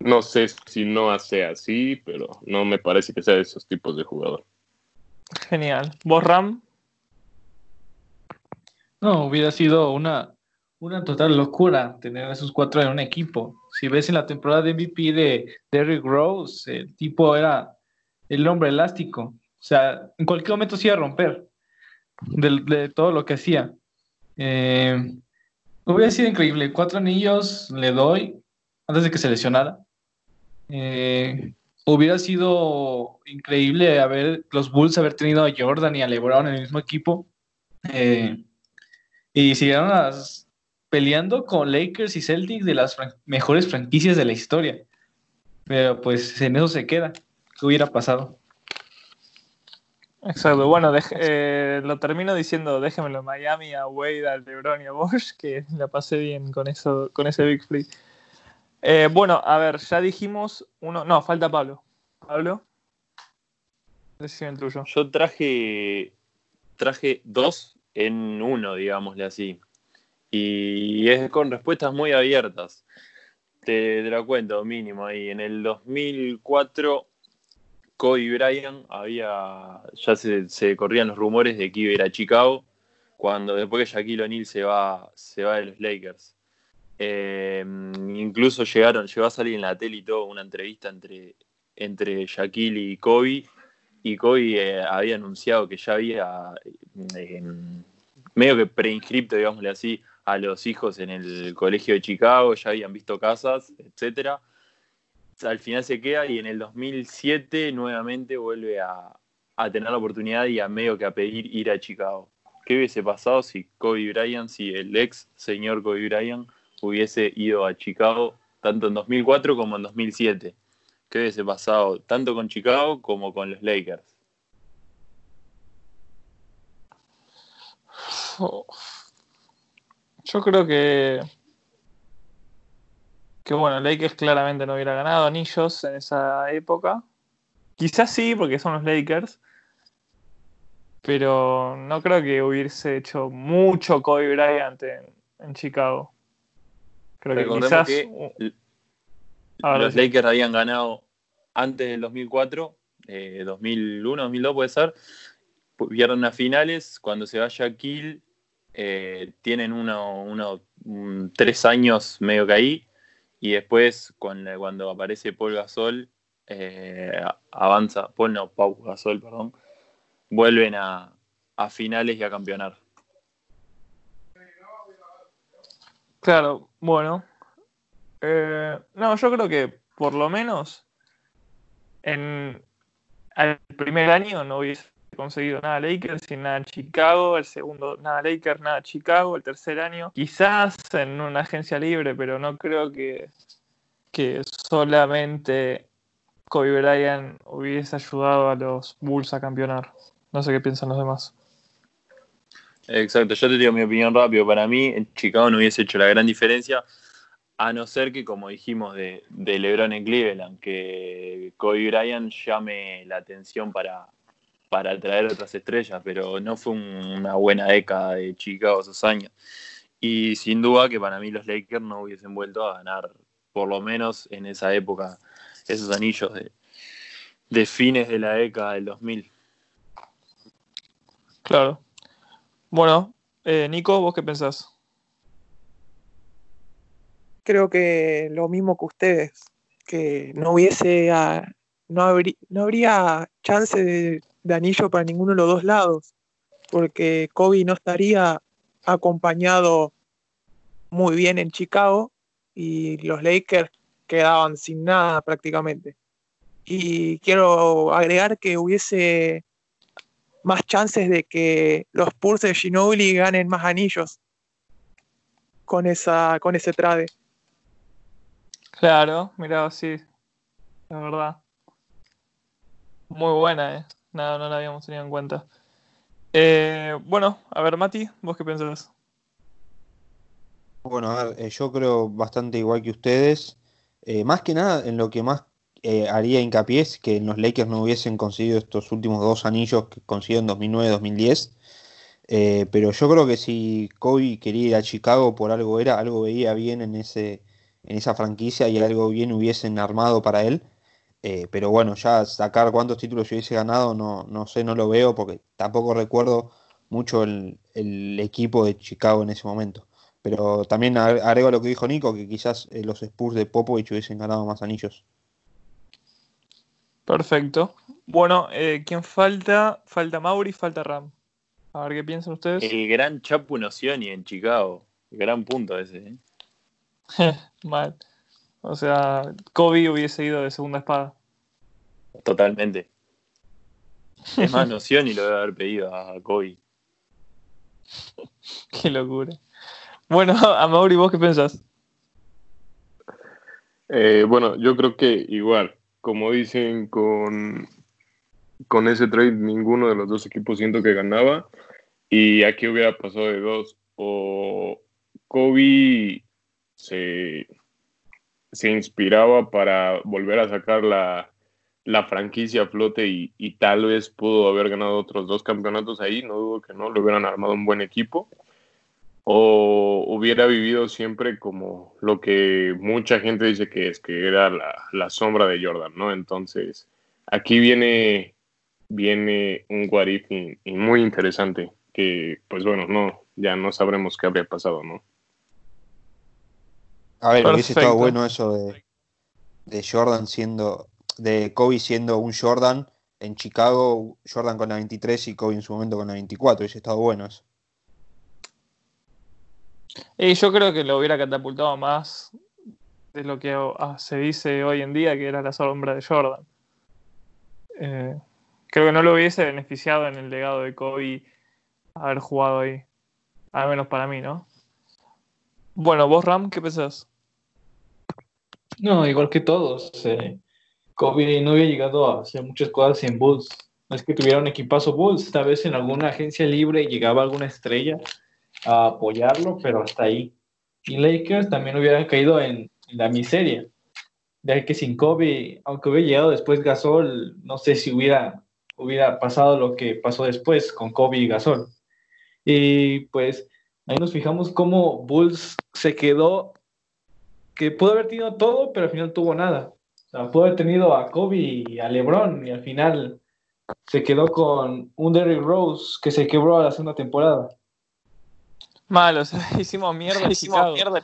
No sé si no hace así, pero no me parece que sea de esos tipos de jugador. Genial. ¿Vos, Ram? No, hubiera sido una, una total locura tener a esos cuatro en un equipo. Si ves en la temporada de MVP de Derrick Rose, el tipo era el hombre elástico. O sea, en cualquier momento se iba a romper de, todo lo que hacía. Eh, hubiera sido increíble. Cuatro anillos le doy antes de que se lesionara. Eh, hubiera sido increíble haber los Bulls haber tenido a Jordan y a LeBron en el mismo equipo. Eh, y siguieron las- peleando con Lakers y Celtics de las fran- mejores franquicias de la historia. Pero pues en eso se queda. ¿Qué hubiera pasado? Exacto, bueno, eh, lo termino diciendo, déjenmelo en Miami, a Wade, a LeBron y a Bosch, que la pasé bien con eso, con ese Big Free. Eh, bueno, a ver, ya dijimos uno, no, falta Pablo. Pablo, decime el tuyo. Yo traje, traje dos en uno, digámosle así. Y es con respuestas muy abiertas. Te, te lo cuento mínimo ahí. En el 2004, Kobe Bryant había. Ya se, corrían los rumores de que iba a Chicago. Cuando después que Shaquille O'Neal se va, se va de los Lakers. Eh, incluso llegaron, llegó a salir en la tele y todo una entrevista entre, entre Shaquille y Kobe y Kobe eh, había anunciado que ya había eh, medio que preinscripto, digámosle así, a los hijos en el colegio de Chicago, ya habían visto casas, etcétera. al final se queda y en el 2007 nuevamente vuelve a, a tener la oportunidad y a medio que a pedir ir a Chicago. ¿Qué hubiese pasado si Kobe Bryant, si el ex señor Kobe Bryant hubiese ido a Chicago tanto en 2004 como en 2007? ¿Qué hubiese pasado tanto con Chicago como con los Lakers? Yo creo que que bueno, Lakers claramente no hubiera ganado anillos en esa época. Quizás sí, porque son los Lakers. Pero no creo que hubiese hecho mucho Kobe Bryant en, Chicago. Creo que quizás. Los Lakers habían ganado antes del 2004, 2001, 2002 puede ser. Vieron a finales. Cuando se vaya Kill, eh, tienen uno, uno, tres años medio que ahí. Y después, cuando, cuando aparece Paul Gasol, eh, avanza, Paul no, Pau Gasol, perdón, vuelven a, finales y a campeonar. Claro, bueno. Eh, no, yo creo que por lo menos en el primer año no hubiese conseguido nada Lakers y nada Chicago, el segundo nada Lakers, nada Chicago, el tercer año quizás en una agencia libre, pero no creo que, que solamente Kobe Bryant hubiese ayudado a los Bulls a campeonar. No sé qué piensan los demás. Exacto, yo te digo mi opinión rápido. Para mí, en Chicago no hubiese hecho la gran diferencia, a no ser que, como dijimos de, de LeBron en Cleveland, que Kobe Bryant llame la atención para, para atraer otras estrellas, pero no fue una buena década de Chicago esos años. Y sin duda que para mí los Lakers no hubiesen vuelto a ganar, por lo menos en esa época, esos anillos de, fines de la década del 2000. Claro. Bueno, eh, Nico, ¿vos qué pensás? Creo que lo mismo que ustedes, que no hubiese, no, no habría chance de, de anillo para ninguno de los dos lados, porque Kobe no estaría acompañado muy bien en Chicago y los Lakers quedaban sin nada prácticamente. Y quiero agregar que hubiese más chances de que los Spurs de Ginobili ganen más anillos con, esa, con ese trade. Claro, mira, sí, la verdad. Muy buena, ¿eh? No, no la habíamos tenido en cuenta. Eh, bueno, a ver, Mati, ¿vos qué pensás? Bueno, a ver, eh, yo creo bastante igual que ustedes. Eh, más que nada, en lo que más eh, haría hincapié es que los Lakers no hubiesen conseguido estos últimos dos anillos que consiguieron en 2009-2010. pero yo creo que si Kobe quería ir a Chicago por algo era, algo veía bien en, ese, en esa franquicia y algo bien hubiesen armado para él. pero bueno, ya sacar cuántos títulos hubiese ganado, no, no sé, no lo veo porque tampoco recuerdo mucho el, el equipo de Chicago en ese momento. Pero también agrego lo que dijo Nico, que quizás eh, los Spurs de Popovich hubiesen ganado más anillos. Perfecto. Bueno, eh, ¿quién falta? Falta Mauri, falta Ram. A ver qué piensan ustedes. El gran Chapu Nocioni en Chicago. gran punto ese. ¿eh? *laughs* Mal. O sea, Kobe hubiese ido de segunda espada. Totalmente. *laughs* Es más, Nocioni lo debe haber pedido a Kobe. *laughs* qué locura. Bueno, Amaury, ¿vos qué pensás? Eh, bueno, yo creo que igual, como dicen con, con ese trade, ninguno de los dos equipos siento que ganaba. Y aquí hubiera pasado de dos. O Kobe se, inspiraba para volver a sacar la, franquicia a flote y, y, tal vez pudo haber ganado otros dos campeonatos ahí. No dudo que no, lo hubieran armado un buen equipo o hubiera vivido siempre como lo que mucha gente dice que es, que era la, sombra de Jordan, ¿no? Entonces, aquí viene, viene un what muy interesante, que pues bueno, no, ya no sabremos qué habría pasado, ¿no? A ver, hubiese estado bueno eso de, de Jordan siendo, de Kobe siendo un Jordan en Chicago, Jordan con la 23 y Kobe en su momento con la 24, hubiese estado bueno eso. Y yo creo que lo hubiera catapultado más de lo que ah, se dice hoy en día que era la sombra de Jordan. Eh, creo que no lo hubiese beneficiado en el legado de Kobe haber jugado ahí. Al menos para mí, ¿no? Bueno, vos, Ram, ¿qué pensás? No, igual que todos. Eh, Kobe no había llegado a hacer muchas cosas en Bulls. No es que tuviera un equipazo Bulls, tal vez en alguna agencia libre llegaba alguna estrella a apoyarlo, pero hasta ahí. Y Lakers también hubieran caído en, la miseria, ya que sin Kobe, aunque hubiera llegado después Gasol, no sé si hubiera, hubiera pasado lo que pasó después con Kobe y Gasol. Y pues ahí nos fijamos cómo Bulls se quedó, que pudo haber tenido todo, pero al final tuvo nada. O sea, pudo haber tenido a Kobe y a LeBron y al final se quedó con un Derrick Rose que se quebró a la segunda temporada. Mal, *laughs* o sea, hicimos mierda. hicimos mierda,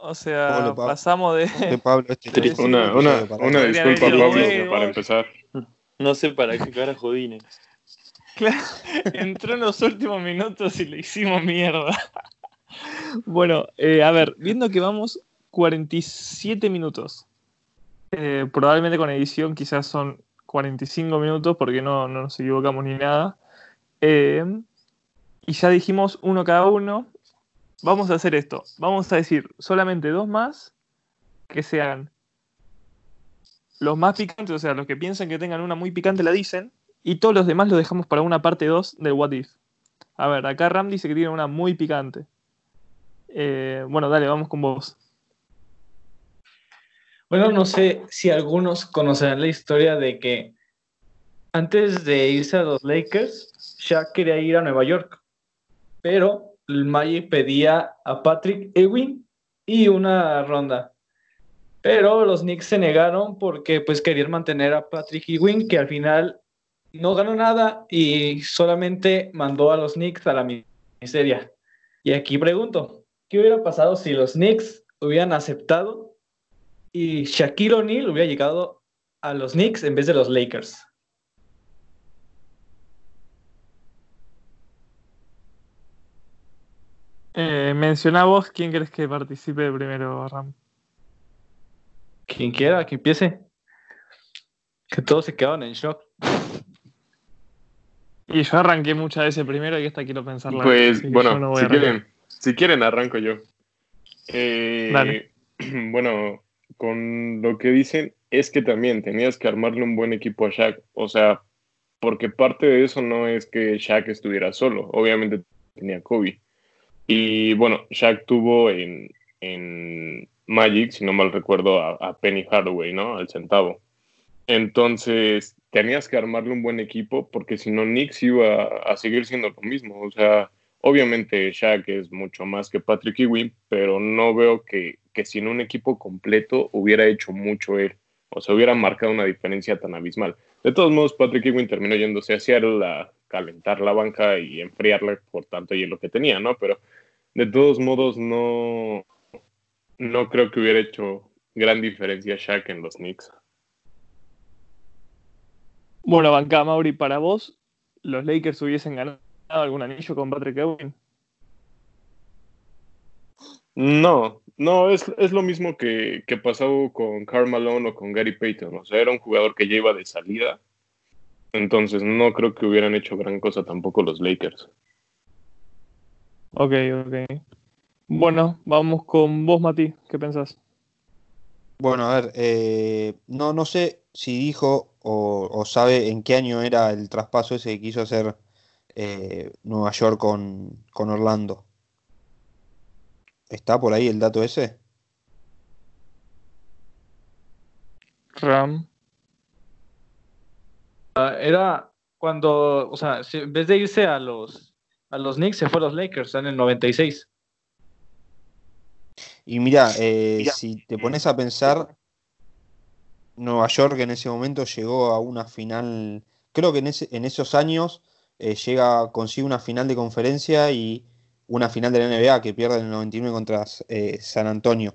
O sea, pasamos de. Este una, una, una disculpa, Pablo, para empezar. No sé para qué cara jodine. Claro, entró en los últimos minutos y le hicimos mierda. Bueno, eh, a ver, viendo que vamos 47 minutos. Eh, probablemente con edición quizás son 45 minutos porque no, nos equivocamos ni nada. Eh, y ya dijimos uno cada uno. Vamos a hacer esto. Vamos a decir solamente dos más que sean los más picantes, o sea, los que piensan que tengan una muy picante la dicen. Y todos los demás lo dejamos para una parte 2 del What If. A ver, acá Ram dice que tiene una muy picante. Eh, bueno, dale, vamos con vos. Bueno, no sé si algunos conocerán la historia de que antes de irse a los Lakers, Shaq quería ir a Nueva York, pero el Magic pedía a Patrick Ewing y una ronda. Pero los Knicks se negaron porque pues querían mantener a Patrick Ewing, que al final no ganó nada y solamente mandó a los Knicks a la miseria. Y aquí pregunto, ¿qué hubiera pasado si los Knicks hubieran aceptado y Shaquille O'Neal hubiera llegado a los Knicks en vez de los Lakers. Eh, menciona vos quién crees que participe primero, Ram. Quien quiera, que empiece. Que todos se quedaron en shock. Y yo arranqué muchas veces primero y esta quiero pensarla. Pues bueno, si quieren, si quieren arranco yo. Eh, Dale. *clears throat* Bueno, con lo que dicen es que también tenías que armarle un buen equipo a Shaq. O sea, porque parte de eso no es que Shaq estuviera solo. Obviamente tenía Kobe. Y bueno, Shaq tuvo en, Magic, si no mal recuerdo, a, Penny Hardaway, ¿no? Al centavo. Entonces, tenías que armarle un buen equipo porque si no, Knicks iba a seguir siendo lo mismo. O sea, obviamente Shaq es mucho más que Patrick Ewing, pero no veo que, que sin un equipo completo hubiera hecho mucho él, o se hubiera marcado una diferencia tan abismal. De todos modos, Patrick Ewing terminó yéndose a Seattle a calentar la banca y enfriarla por tanto hielo que tenía, ¿no? Pero de todos modos no, no creo que hubiera hecho gran diferencia Shaq en los Knicks. Bueno, banca, Mauri, para vos, ¿los Lakers hubiesen ganado algún anillo con Patrick Ewing? No, no, es, lo mismo que, que pasó con Karl Malone o con Gary Payton. O sea, era un jugador que lleva de salida. Entonces no creo que hubieran hecho gran cosa tampoco los Lakers. Ok, ok. Bueno, vamos con vos, Mati. ¿Qué pensás? Bueno, a ver, eh, no, no sé si dijo o, sabe en qué año era el traspaso ese que quiso hacer eh, Nueva York con, con Orlando. ¿Está por ahí el dato ese? Ram. Ah, era cuando, o sea, en vez de irse a los, a los Knicks, se fue a los Lakers en el 96. Y mira, eh, si te pones a pensar, Nueva York en ese momento llegó a una final, creo que en, esos años eh, llega, consigue una final de conferencia y una final de la NBA que pierde en el 99 contra eh, San Antonio.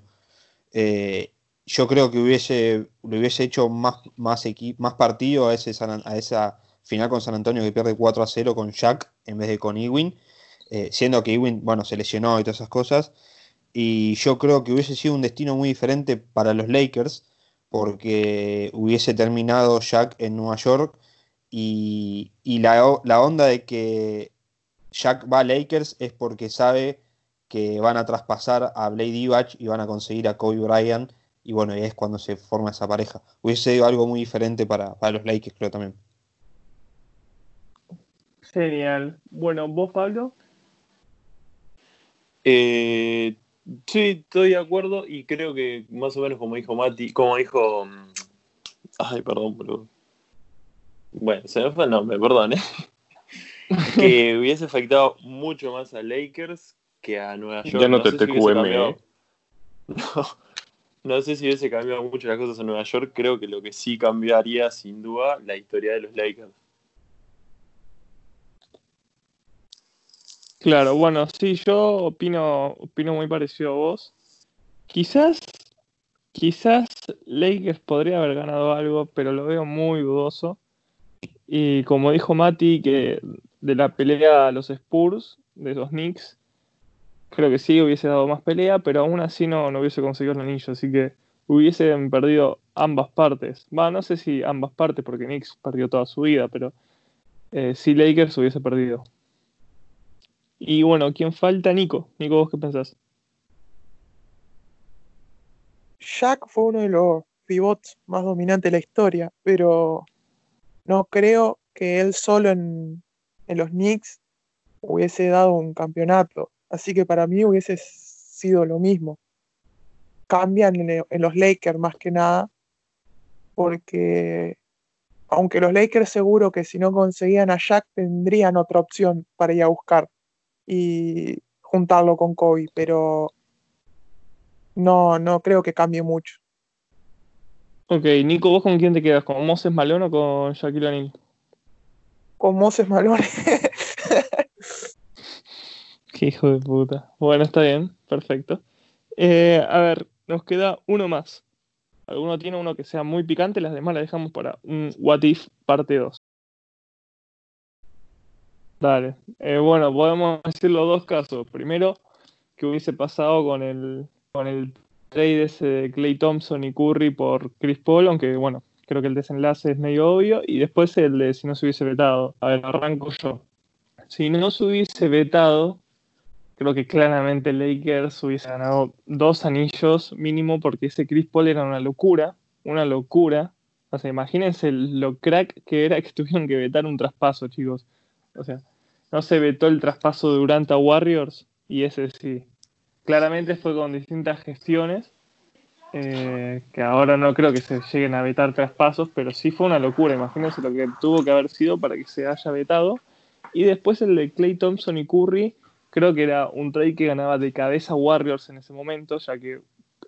Eh, yo creo que hubiese, le hubiese hecho más, más, más partido a, ese a esa final con San Antonio que pierde 4 a 0 con Jack en vez de con Ewing. siendo que Ewing, bueno, se lesionó y todas esas cosas. Y yo creo que hubiese sido un destino muy diferente para los Lakers, porque hubiese terminado Jack en Nueva York y, la, la, onda de que Jack va a Lakers es porque sabe que van a traspasar a Blade Divac y van a conseguir a Kobe Bryant y bueno, y es cuando se forma esa pareja. Hubiese sido algo muy diferente para, para los Lakers, creo también. Genial. Bueno, ¿vos, Pablo? Eh, sí, estoy de acuerdo y creo que más o menos como dijo Mati, como dijo... Mm, ay, perdón, boludo. Bueno, se me fue el nombre, perdón, ¿eh? *laughs* que hubiese afectado mucho más a Lakers que a Nueva York. Ya no, te sé TQM, ¿eh? *laughs* No, no sé si hubiese cambiado mucho las cosas en Nueva York. Creo que lo que sí cambiaría, sin duda, la historia de los Lakers. Claro, bueno, sí, yo opino, opino muy parecido a vos. Quizás, quizás Lakers podría haber ganado algo, pero lo veo muy dudoso. Y como dijo Mati, que de la pelea a los Spurs, de los Knicks, creo que sí hubiese dado más pelea, pero aún así no, no hubiese conseguido el anillo, así que hubiesen perdido ambas partes. No sé si ambas partes, porque Knicks perdió toda su vida, pero eh, sí Lakers hubiese perdido. Y bueno, ¿quién falta? Nico. Nico, ¿vos qué pensás? Jack fue uno de los pivots más dominantes de la historia, pero no creo que él solo en, los Knicks hubiese dado un campeonato. Así que para mí hubiese sido lo mismo. Cambian en, en los Lakers más que nada, porque aunque los Lakers seguro que si no conseguían a Jack tendrían otra opción para ir a buscar y juntarlo con Kobe, pero no, no creo que cambie mucho. Ok, Nico, ¿vos con quién te quedas? ¿Con Moses Malone o con Shaquille O'Neal? Con Moses Malone. *laughs* Qué hijo de puta. Bueno, está bien, perfecto. Eh, a ver, nos queda uno más. ¿Alguno tiene uno que sea muy picante? Las demás las dejamos para un What If parte 2. Dale. Eh, bueno, podemos decir los dos casos. Primero, que hubiese pasado con el, con el trade ese de Clay Thompson y Curry por Chris Paul, aunque bueno, creo que el desenlace es medio obvio. Y después el de si no se hubiese vetado. A ver, arranco yo. Si no se hubiese vetado, creo que claramente Lakers hubiese ganado dos anillos mínimo porque ese Chris Paul era una locura, una locura. O sea, imagínense lo crack que era que tuvieron que vetar un traspaso, chicos. O sea, no se vetó el traspaso de Durant a Warriors y ese sí. Claramente fue con distintas gestiones, eh, que ahora no creo que se lleguen a vetar traspasos, pero sí fue una locura. Imagínense lo que tuvo que haber sido para que se haya vetado. Y después el de Clay Thompson y Curry, creo que era un trade que ganaba de cabeza Warriors en ese momento, ya que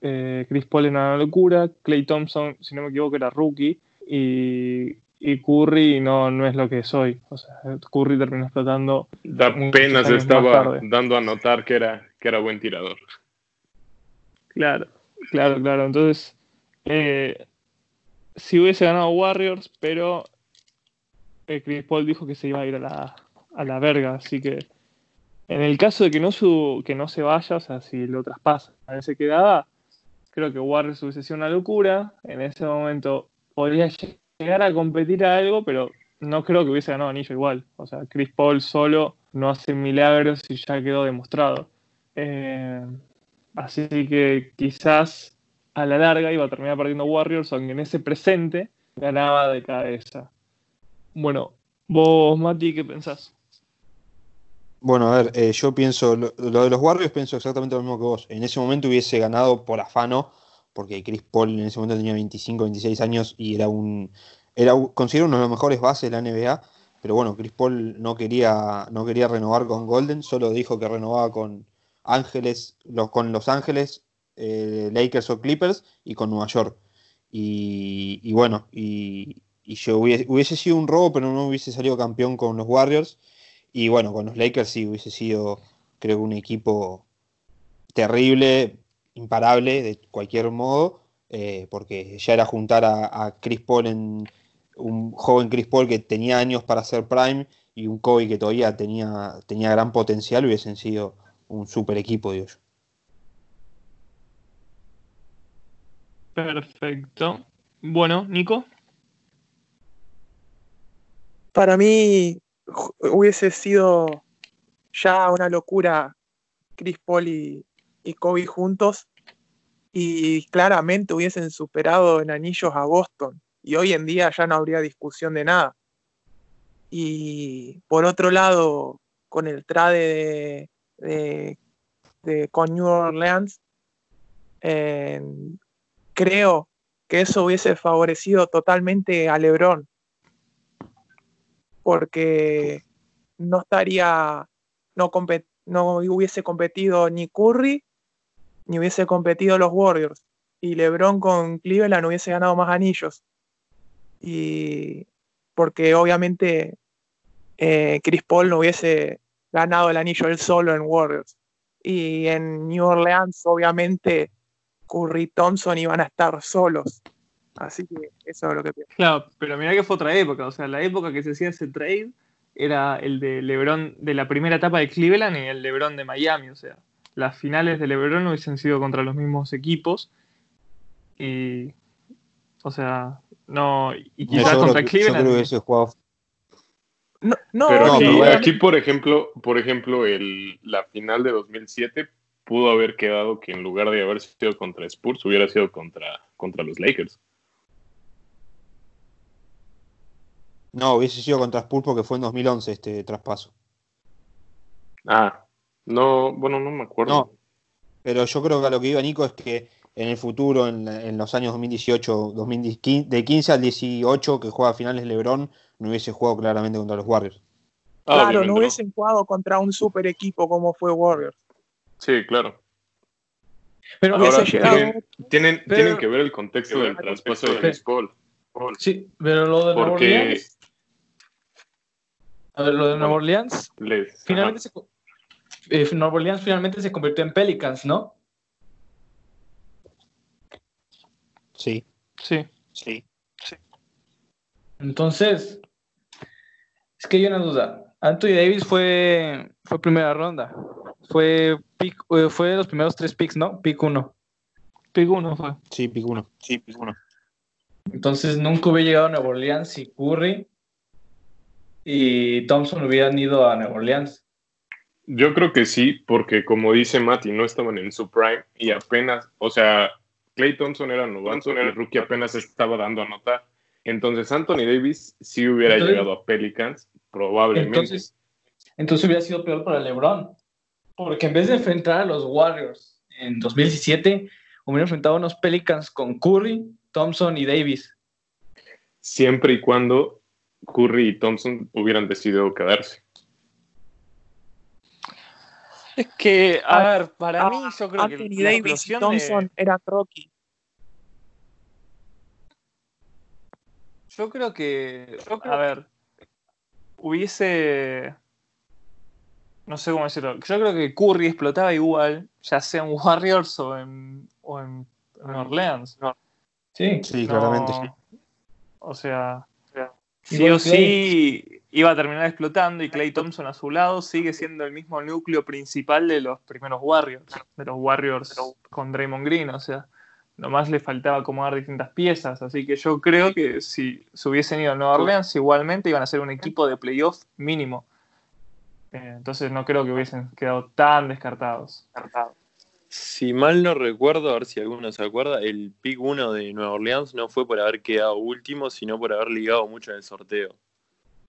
eh, Chris Paul era una locura, Clay Thompson, si no me equivoco, era rookie, y y Curry no, no es lo que soy. O sea, Curry terminó explotando. Apenas estaba dando a notar que era, que era buen tirador. Claro, claro, claro. Entonces, eh, si hubiese ganado Warriors, pero eh, Chris Paul dijo que se iba a ir a la, a la verga, así que en el caso de que no, su, que no se vaya, o sea, si lo traspasa, a ver se quedaba, creo que Warriors hubiese sido una locura. En ese momento podría llegar a competir a algo, pero no creo que hubiese ganado anillo igual. O sea, Chris Paul solo no hace milagros y ya quedó demostrado. Eh, así que quizás a la larga iba a terminar perdiendo Warriors, aunque en ese presente ganaba de cabeza. Bueno, vos, Mati, ¿qué pensás? Bueno, a ver, eh, yo pienso, lo, de los Warriors pienso exactamente lo mismo que vos. En ese momento hubiese ganado por afano porque Chris Paul en ese momento tenía 25, 26 años y era un, era considero uno de los mejores bases de la NBA, pero bueno, Chris Paul no quería, no quería renovar con Golden, solo dijo que renovaba con Ángeles, con Los Ángeles, eh, Lakers o Clippers y con Nueva York. Y, bueno, y, yo hubiese, hubiese, sido un robo, pero no hubiese salido campeón con los Warriors. Y bueno, con los Lakers sí hubiese sido, creo, un equipo terrible, imparable de cualquier modo, eh, porque ya era juntar a, Chris Paul en un joven Chris Paul que tenía años para ser prime y un Kobe que todavía tenía, tenía gran potencial, hubiesen sido un super equipo, digo yo. Perfecto. Bueno, Nico. Para mí hubiese sido ya una locura Chris Paul y, y Kobe juntos y claramente hubiesen superado en anillos a Boston y hoy en día ya no habría discusión de nada. Y por otro lado, con el trade de, de- con New Orleans, eh, creo que eso hubiese favorecido totalmente a LeBron porque no estaría, no hubiese competido ni Curry, ni hubiese competido los Warriors. Y LeBron con Cleveland hubiese ganado más anillos. Y porque obviamente eh, Chris Paul no hubiese ganado el anillo él solo en Warriors. Y en New Orleans, obviamente, Curry y Thompson iban a estar solos. Así que eso es lo que pienso. Claro, pero mira que fue otra época. O sea, la época que se hacía ese trade era el de LeBron de la primera etapa de Cleveland y el LeBron de Miami. O sea, las finales de LeBron hubiesen sido contra los mismos equipos. Y. O sea, no. Y Yo quizás creo contra que- yo Cleveland. creo que jugado No, no, Pero no, aquí, pero bueno. aquí, por ejemplo, por ejemplo, el, la final de 2007 pudo haber quedado que en lugar de haber sido contra Spurs, hubiera sido contra, contra los Lakers. No, hubiese sido contra Spurs porque fue en 2011 este traspaso. Ah, no, bueno, no me acuerdo. No. Pero yo creo que a lo que iba Nico es que en el futuro, en, en los años 2018, 2015, de 15 al 18, que juega finales LeBron, no hubiese jugado claramente contra los Warriors. Ah, claro, no hubiesen jugado contra un super equipo como fue Warriors. Sí, claro. Pero Ahora, llegado- tienen, tienen, Pero- tienen que ver el contexto del traspaso de Chris Paul. sí, pero lo de Nueva Porque Orleans. A ver, lo de Nueva Orleans. les, Finalmente se, co- eh, Nueva Orleans finalmente se convirtió en Pelicans, ¿no? Sí, Sí. sí. Entonces, es que hay una duda. Anthony Davis fue, fue primera ronda. Fue, pick, eh, fue de los primeros tres picks, ¿no? Pick uno. Pick uno fue. Sí, pick uno. Sí, pick uno. Entonces nunca hubiera llegado a Nueva Orleans si Curry y Thompson hubieran ido a Nueva Orleans. Yo creo que sí, porque como dice Mati, no estaban en su prime y apenas, o sea, Clay Thompson era novato el rookie apenas estaba dando a notar. Entonces Anthony Davis sí hubiera Entonces- llegado a Pelicans, probablemente. Entonces, entonces hubiera sido peor para LeBron. Porque en vez de enfrentar a los Warriors en 2017, hubiera enfrentado a unos Pelicans con Curry, Thompson y Davis. siempre y cuando Curry y Thompson hubieran decidido quedarse. Es *laughs* que, a Ah, ver, para mí yo creo que Anthony la Davis y Thompson de- eran Rocky. Yo creo que, a ver, hubiese, no sé cómo decirlo, yo creo que Curry explotaba igual, ya sea en Warriors o en, o en, en Orleans. Sí. Sí, No, claramente sí. O sea, sí o sí iba a terminar explotando y Clay Thompson a su lado sigue siendo el mismo núcleo principal de los primeros Warriors, de los Warriors con Draymond Green, o sea, nomás le faltaba acomodar distintas piezas, así que yo creo que si se hubiesen ido a Nueva Orleans igualmente iban a ser un equipo de playoff mínimo. Eh, entonces no creo que hubiesen quedado tan descartados. Si mal no recuerdo, a ver si alguno se acuerda, el pick 1 de Nueva Orleans no fue por haber quedado último, sino por haber ligado mucho en el sorteo.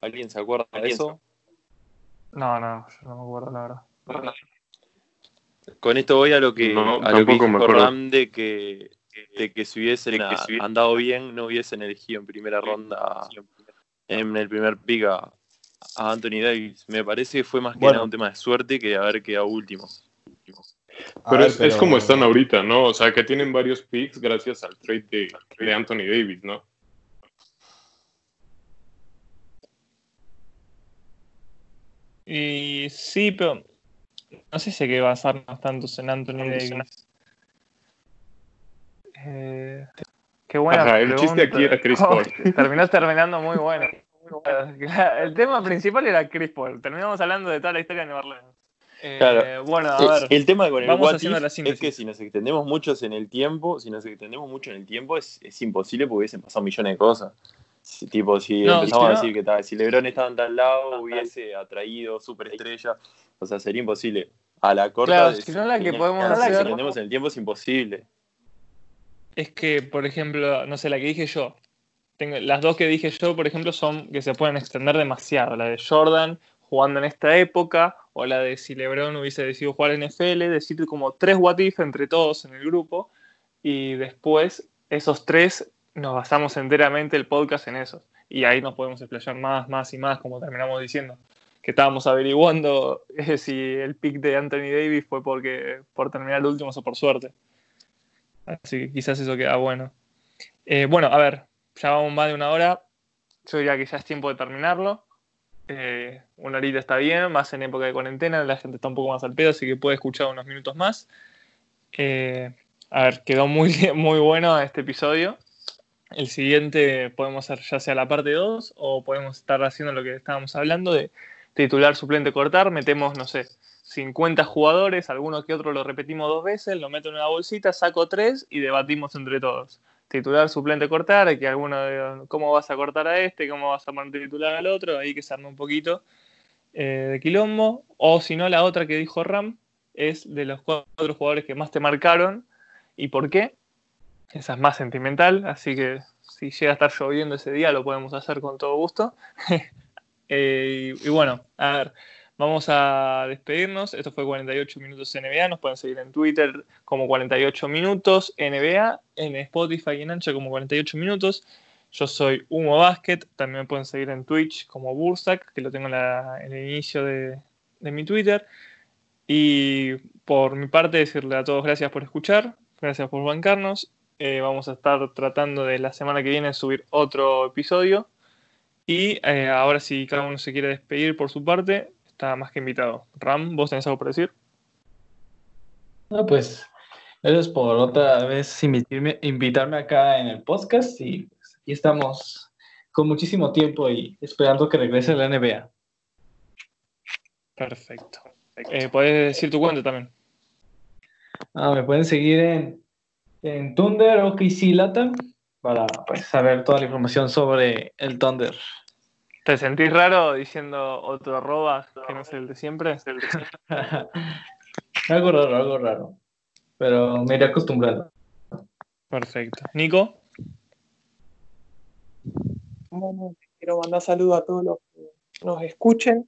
¿Alguien se acuerda de eso? No, no, yo no me acuerdo la verdad. Con esto voy a lo que, No, a lo que tampoco me dijo acuerdo. Ram de que, de que si hubiesen andado bien, no hubiesen elegido en primera ronda en el primer pick a, a Anthony Davis. Me parece que fue más que Bueno. nada un tema de suerte que de haber quedado último. Pero, ver, es, es como están ahorita, ¿no? O sea, que tienen varios picks gracias al trade de, de Anthony Davis, ¿no? Y sí, pero no sé si hay que basarnos tantos en Anthony Davis. Eh, qué buena Ajá, el chiste aquí era Chris *laughs* Oh, Paul. terminó terminando muy bueno. *laughs* El tema principal era Chris Paul. Terminamos hablando de toda la historia de New Orleans. Eh, Claro. Bueno, a Eh, ver. El tema con el what es que si nos extendemos muchos en el tiempo, si nos extendemos mucho en el tiempo, es, es imposible porque hubiesen pasado millones de cosas. Tipo, si No, empezamos a decir que tal, si LeBron estaba en tal lado, hubiese atraído superestrella. O sea, sería imposible. A la corta, Claro, de- si no la que si podemos nos hacer- extendemos en el tiempo es imposible. Es que, por ejemplo, no sé, la que dije yo. Tengo, las dos que dije yo, por ejemplo, son que se pueden extender demasiado. La de Jordan jugando en esta época, o la de si LeBron hubiese decidido jugar en NFL, decir como tres what if entre todos en el grupo, y después esos tres nos basamos enteramente el podcast en esos. Y ahí nos podemos explayar más, más y más, como terminamos diciendo. Que estábamos averiguando eh, si el pick de Anthony Davis fue porque por terminar el último o por suerte. Así que quizás eso queda bueno. Eh, bueno, a ver, ya vamos más de una hora. Yo diría que ya es tiempo de terminarlo. Eh, una horita está bien, más en época de cuarentena, la gente está un poco más al pedo, así que puede escuchar unos minutos más. A ver, quedó muy, *laughs* muy bueno este episodio. El siguiente podemos hacer ya sea la parte 2 o podemos estar haciendo lo que estábamos hablando de titular, suplente, cortar. Metemos, no sé, 50 jugadores, alguno que otro lo repetimos dos veces, lo meto en una bolsita, saco tres y debatimos entre todos. Titular, suplente, cortar, que alguno ¿cómo vas a cortar a este? ¿Cómo vas a poner titular al otro? Ahí que se arme un poquito eh, de quilombo. O si no, la otra que dijo Ram es de los cuatro jugadores que más te marcaron y por qué. Esa es más sentimental, así que si llega a estar lloviendo ese día lo podemos hacer con todo gusto. *laughs* Eh, y, bueno, a ver, vamos a despedirnos. Esto fue 48 minutos NBA. Nos pueden seguir en Twitter como 48 minutos NBA, en Spotify y en Ancha como 48 minutos. Yo soy Humo Basket. También me pueden seguir en Twitch como Bursac, que lo tengo en el inicio de, de mi Twitter. Y por mi parte, decirle a todos gracias por escuchar, gracias por bancarnos. Eh, vamos a estar tratando de la semana que viene subir otro episodio. Y eh, ahora si cada uno se quiere despedir por su parte, está más que invitado. Ram, ¿vos tenés algo por decir? No, pues, gracias por otra vez invitarme, invitarme acá en el podcast y pues, aquí estamos con muchísimo tiempo y esperando que regrese la NBA. Perfecto. Eh, podés decir tu cuenta también. Ah, me pueden seguir en, en Thunder o KC Latam para pues, saber toda la información sobre el Thunder. ¿Te sentís raro diciendo otro arroba que no es el de siempre? *laughs* algo raro, algo raro. Pero me iré acostumbrando. Perfecto. Nico, Bueno, quiero mandar saludos a todos los que nos escuchen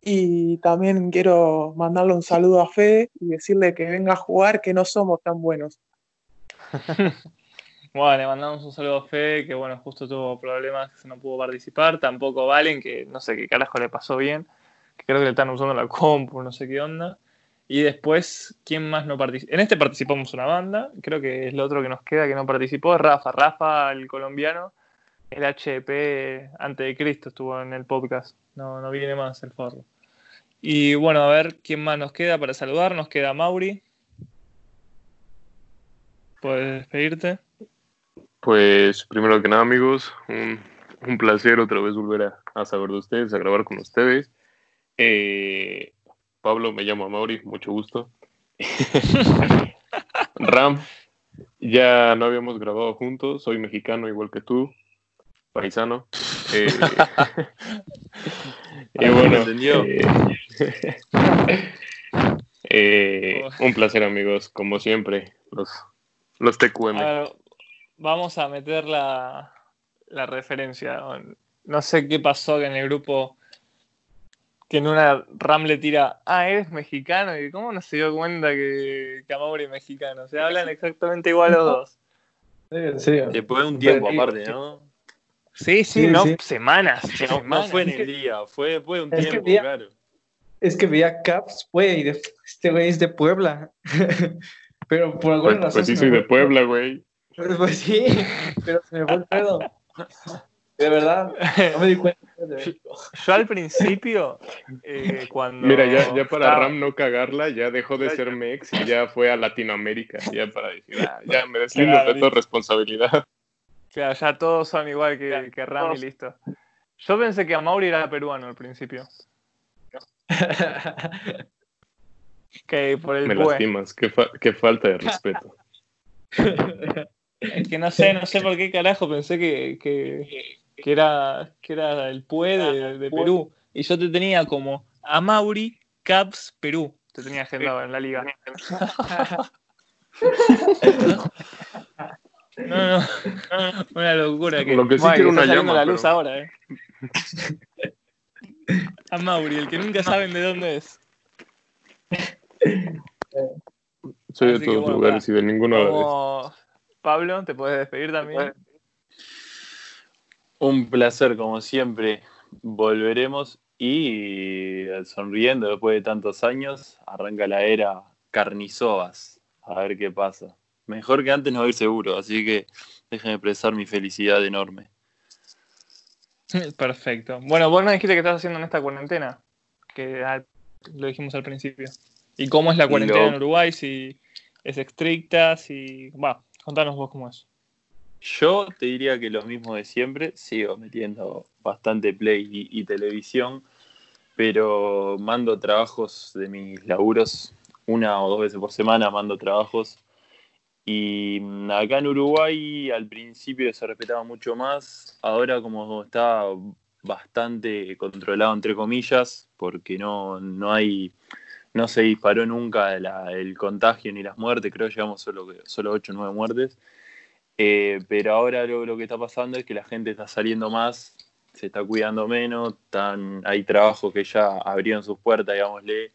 y también quiero mandarle un saludo a Fede y decirle que venga a jugar, que no somos tan buenos. *laughs* bueno, le mandamos un saludo a Fede, que bueno, justo tuvo problemas, que no pudo participar. Tampoco Valen, que no sé qué carajo le pasó bien, creo que le están usando la compu, no sé qué onda. Y después, ¿quién más no participó? En este participamos una banda, creo que es lo otro que nos queda que no participó, es Rafa. Rafa, el colombiano, el HP antes de Cristo estuvo en el podcast. No, no viene más el forro. Y bueno, a ver quién más nos queda para saludar. Nos queda Mauri. Puedes despedirte. Pues primero que nada, amigos, un, un placer otra vez volver a, a saber de ustedes, a grabar con ustedes. Eh, Pablo, me llamo Mauri, mucho gusto. *laughs* Ram, ya no habíamos grabado juntos, soy mexicano igual que tú, paisano. Eh, *laughs* y bueno, eh, *laughs* eh, un placer, amigos, como siempre, los, los TQM. A ver, vamos a meter la, la referencia. No sé qué pasó que en el grupo que en una Ram le tira, ah, eres mexicano, y cómo no se dio cuenta que, que Amauri es mexicano. O sea, hablan exactamente igual los dos. En serio. Después de un tiempo Pero- aparte, ¿no? Sí, sí, Sí, no, sí. semanas. No, fue en el día, fue después de un es tiempo, claro. Es que veía Caps, güey, este güey es de Puebla. *laughs* Pero por alguna Pues, razón. pues sí, soy de Puebla, güey. Pues sí, pero se me fue el pedo. De verdad, no me di cuenta México. Yo al principio, eh, cuando. Mira, ya, ya para estaba- Ram no cagarla, ya dejó de ser Mex y ya fue a Latinoamérica, ya para decir, ah, ya me *laughs* deslindo de toda responsabilidad. Claro, ya todos son igual que, que Ram y listo. Yo pensé que Amauri era peruano al principio. *laughs* *laughs* Que por el Me lastimas. Qué, fa- qué falta de respeto. *laughs* Es que no sé, no sé por qué carajo pensé que, que, que era, que era el PUE de, de Perú. Y yo te tenía como Amauri Caps Perú. Te tenía agendado en la liga. *laughs* No, no, una locura. Que, Lo que sí tiene está una llama, la luz pero- ahora, eh. Amauri, el que nunca saben de dónde es. *laughs* Soy de Así todos bueno, lugares y de ninguno. Como Pablo, te puedes despedir también. Un placer, como siempre. Volveremos y eh, sonriendo después de tantos años, arranca la era Carnizovas. A ver qué pasa. Mejor que antes no ir seguro, así que déjenme expresar mi felicidad enorme. *laughs* Perfecto. Bueno, vos nos dijiste que estás haciendo en esta cuarentena, que ah, lo dijimos al principio. ¿Y cómo es la cuarentena en Uruguay? Si es estricta, si... Va, contanos vos cómo es. Yo te diría que lo mismo de siempre, sigo metiendo bastante play y, y televisión, pero mando trabajos de mis laburos una o dos veces por semana, mando trabajos. Y acá en Uruguay al principio se respetaba mucho más, ahora como está bastante controlado entre comillas, porque no, no hay, no se disparó nunca el contagio ni las muertes, creo que llevamos solo, solo 8 o 9 muertes. Eh, pero ahora lo, que está pasando es que la gente está saliendo más, se está cuidando menos, hay trabajos que ya abrieron sus puertas, digámosle,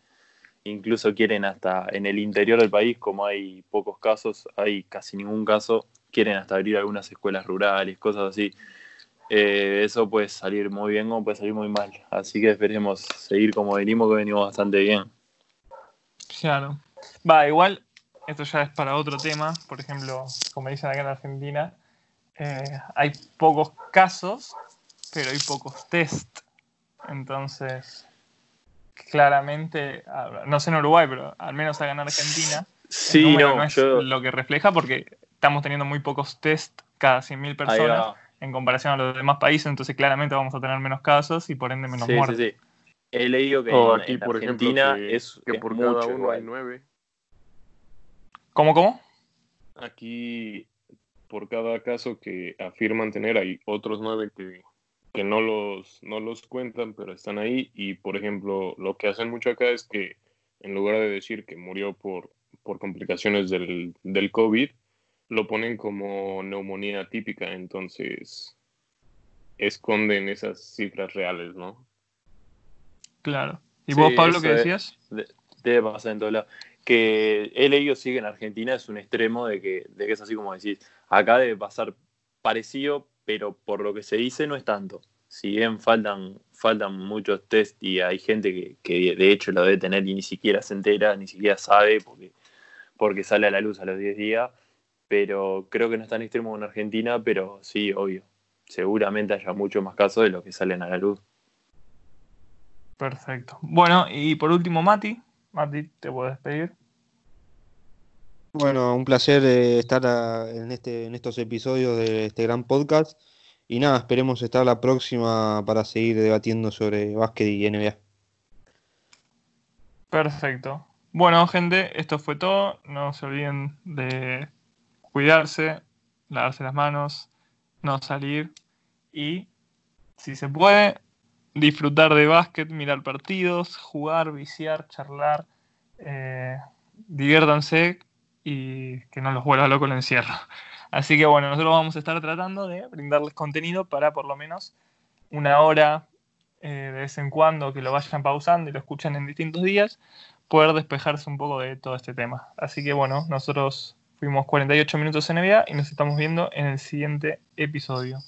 incluso quieren hasta en el interior del país, como hay pocos casos, hay casi ningún caso, quieren hasta abrir algunas escuelas rurales, cosas así. Eh, eso puede salir muy bien o puede salir muy mal, así que esperemos seguir como venimos, que venimos bastante bien. Claro. Va, igual, esto ya es para otro tema. Por ejemplo, como dicen acá en Argentina, eh, hay pocos casos, pero hay pocos test. Entonces, claramente, no sé en Uruguay, pero al menos acá en Argentina, Sí, no, no es yo... lo que refleja porque estamos teniendo muy pocos test cada 100.000 ahí personas en comparación a los demás países, entonces claramente vamos a tener menos casos y por ende menos Sí, sí, muertes. sí. He leído que O en, aquí, en por ejemplo, Argentina que, es, que es por mucho cada uno igual. hay nueve. ¿Cómo, cómo? Aquí, por cada caso que afirman tener, hay otros nueve que, que no, los, no los cuentan, pero están ahí. Y, por ejemplo, lo que hacen mucho acá es que, en lugar de decir que murió por, por complicaciones del, del COVID, lo ponen como neumonía típica. Entonces, esconden esas cifras reales, ¿no? Claro. ¿Y Sí, vos, Pablo, qué decías? De- Debe pasar en todos lados. Que he leído sí que en Argentina es un extremo de que, de que es así como decís. Acá debe pasar parecido, pero por lo que se dice no es tanto. Si bien faltan, faltan muchos test y hay gente que, que de hecho lo debe tener y ni siquiera se entera, ni siquiera sabe porque, porque sale a la luz a los 10 días, pero creo que no es tan extremo en Argentina, pero sí, obvio. Seguramente haya muchos más casos de los que salen a la luz. Perfecto. Bueno, y por último, Mati. Mati, te puedo despedir. Bueno, un placer eh, estar a- en, este, en estos episodios de este gran podcast. Y nada, esperemos estar la próxima para seguir debatiendo sobre básquet y NBA. Perfecto. Bueno, gente, esto fue todo. No se olviden de cuidarse, lavarse las manos, no salir y, si se puede, disfrutar de básquet, mirar partidos, jugar, viciar, charlar. eh, diviértanse y que no los vuelva loco el encierro. *laughs* Así que bueno, nosotros vamos a estar tratando de brindarles contenido para por lo menos una hora eh, de vez en cuando que lo vayan pausando y lo escuchen en distintos días, poder despejarse un poco de todo este tema. Así que bueno, nosotros fuimos 48 minutos en NBA y nos estamos viendo en el siguiente episodio.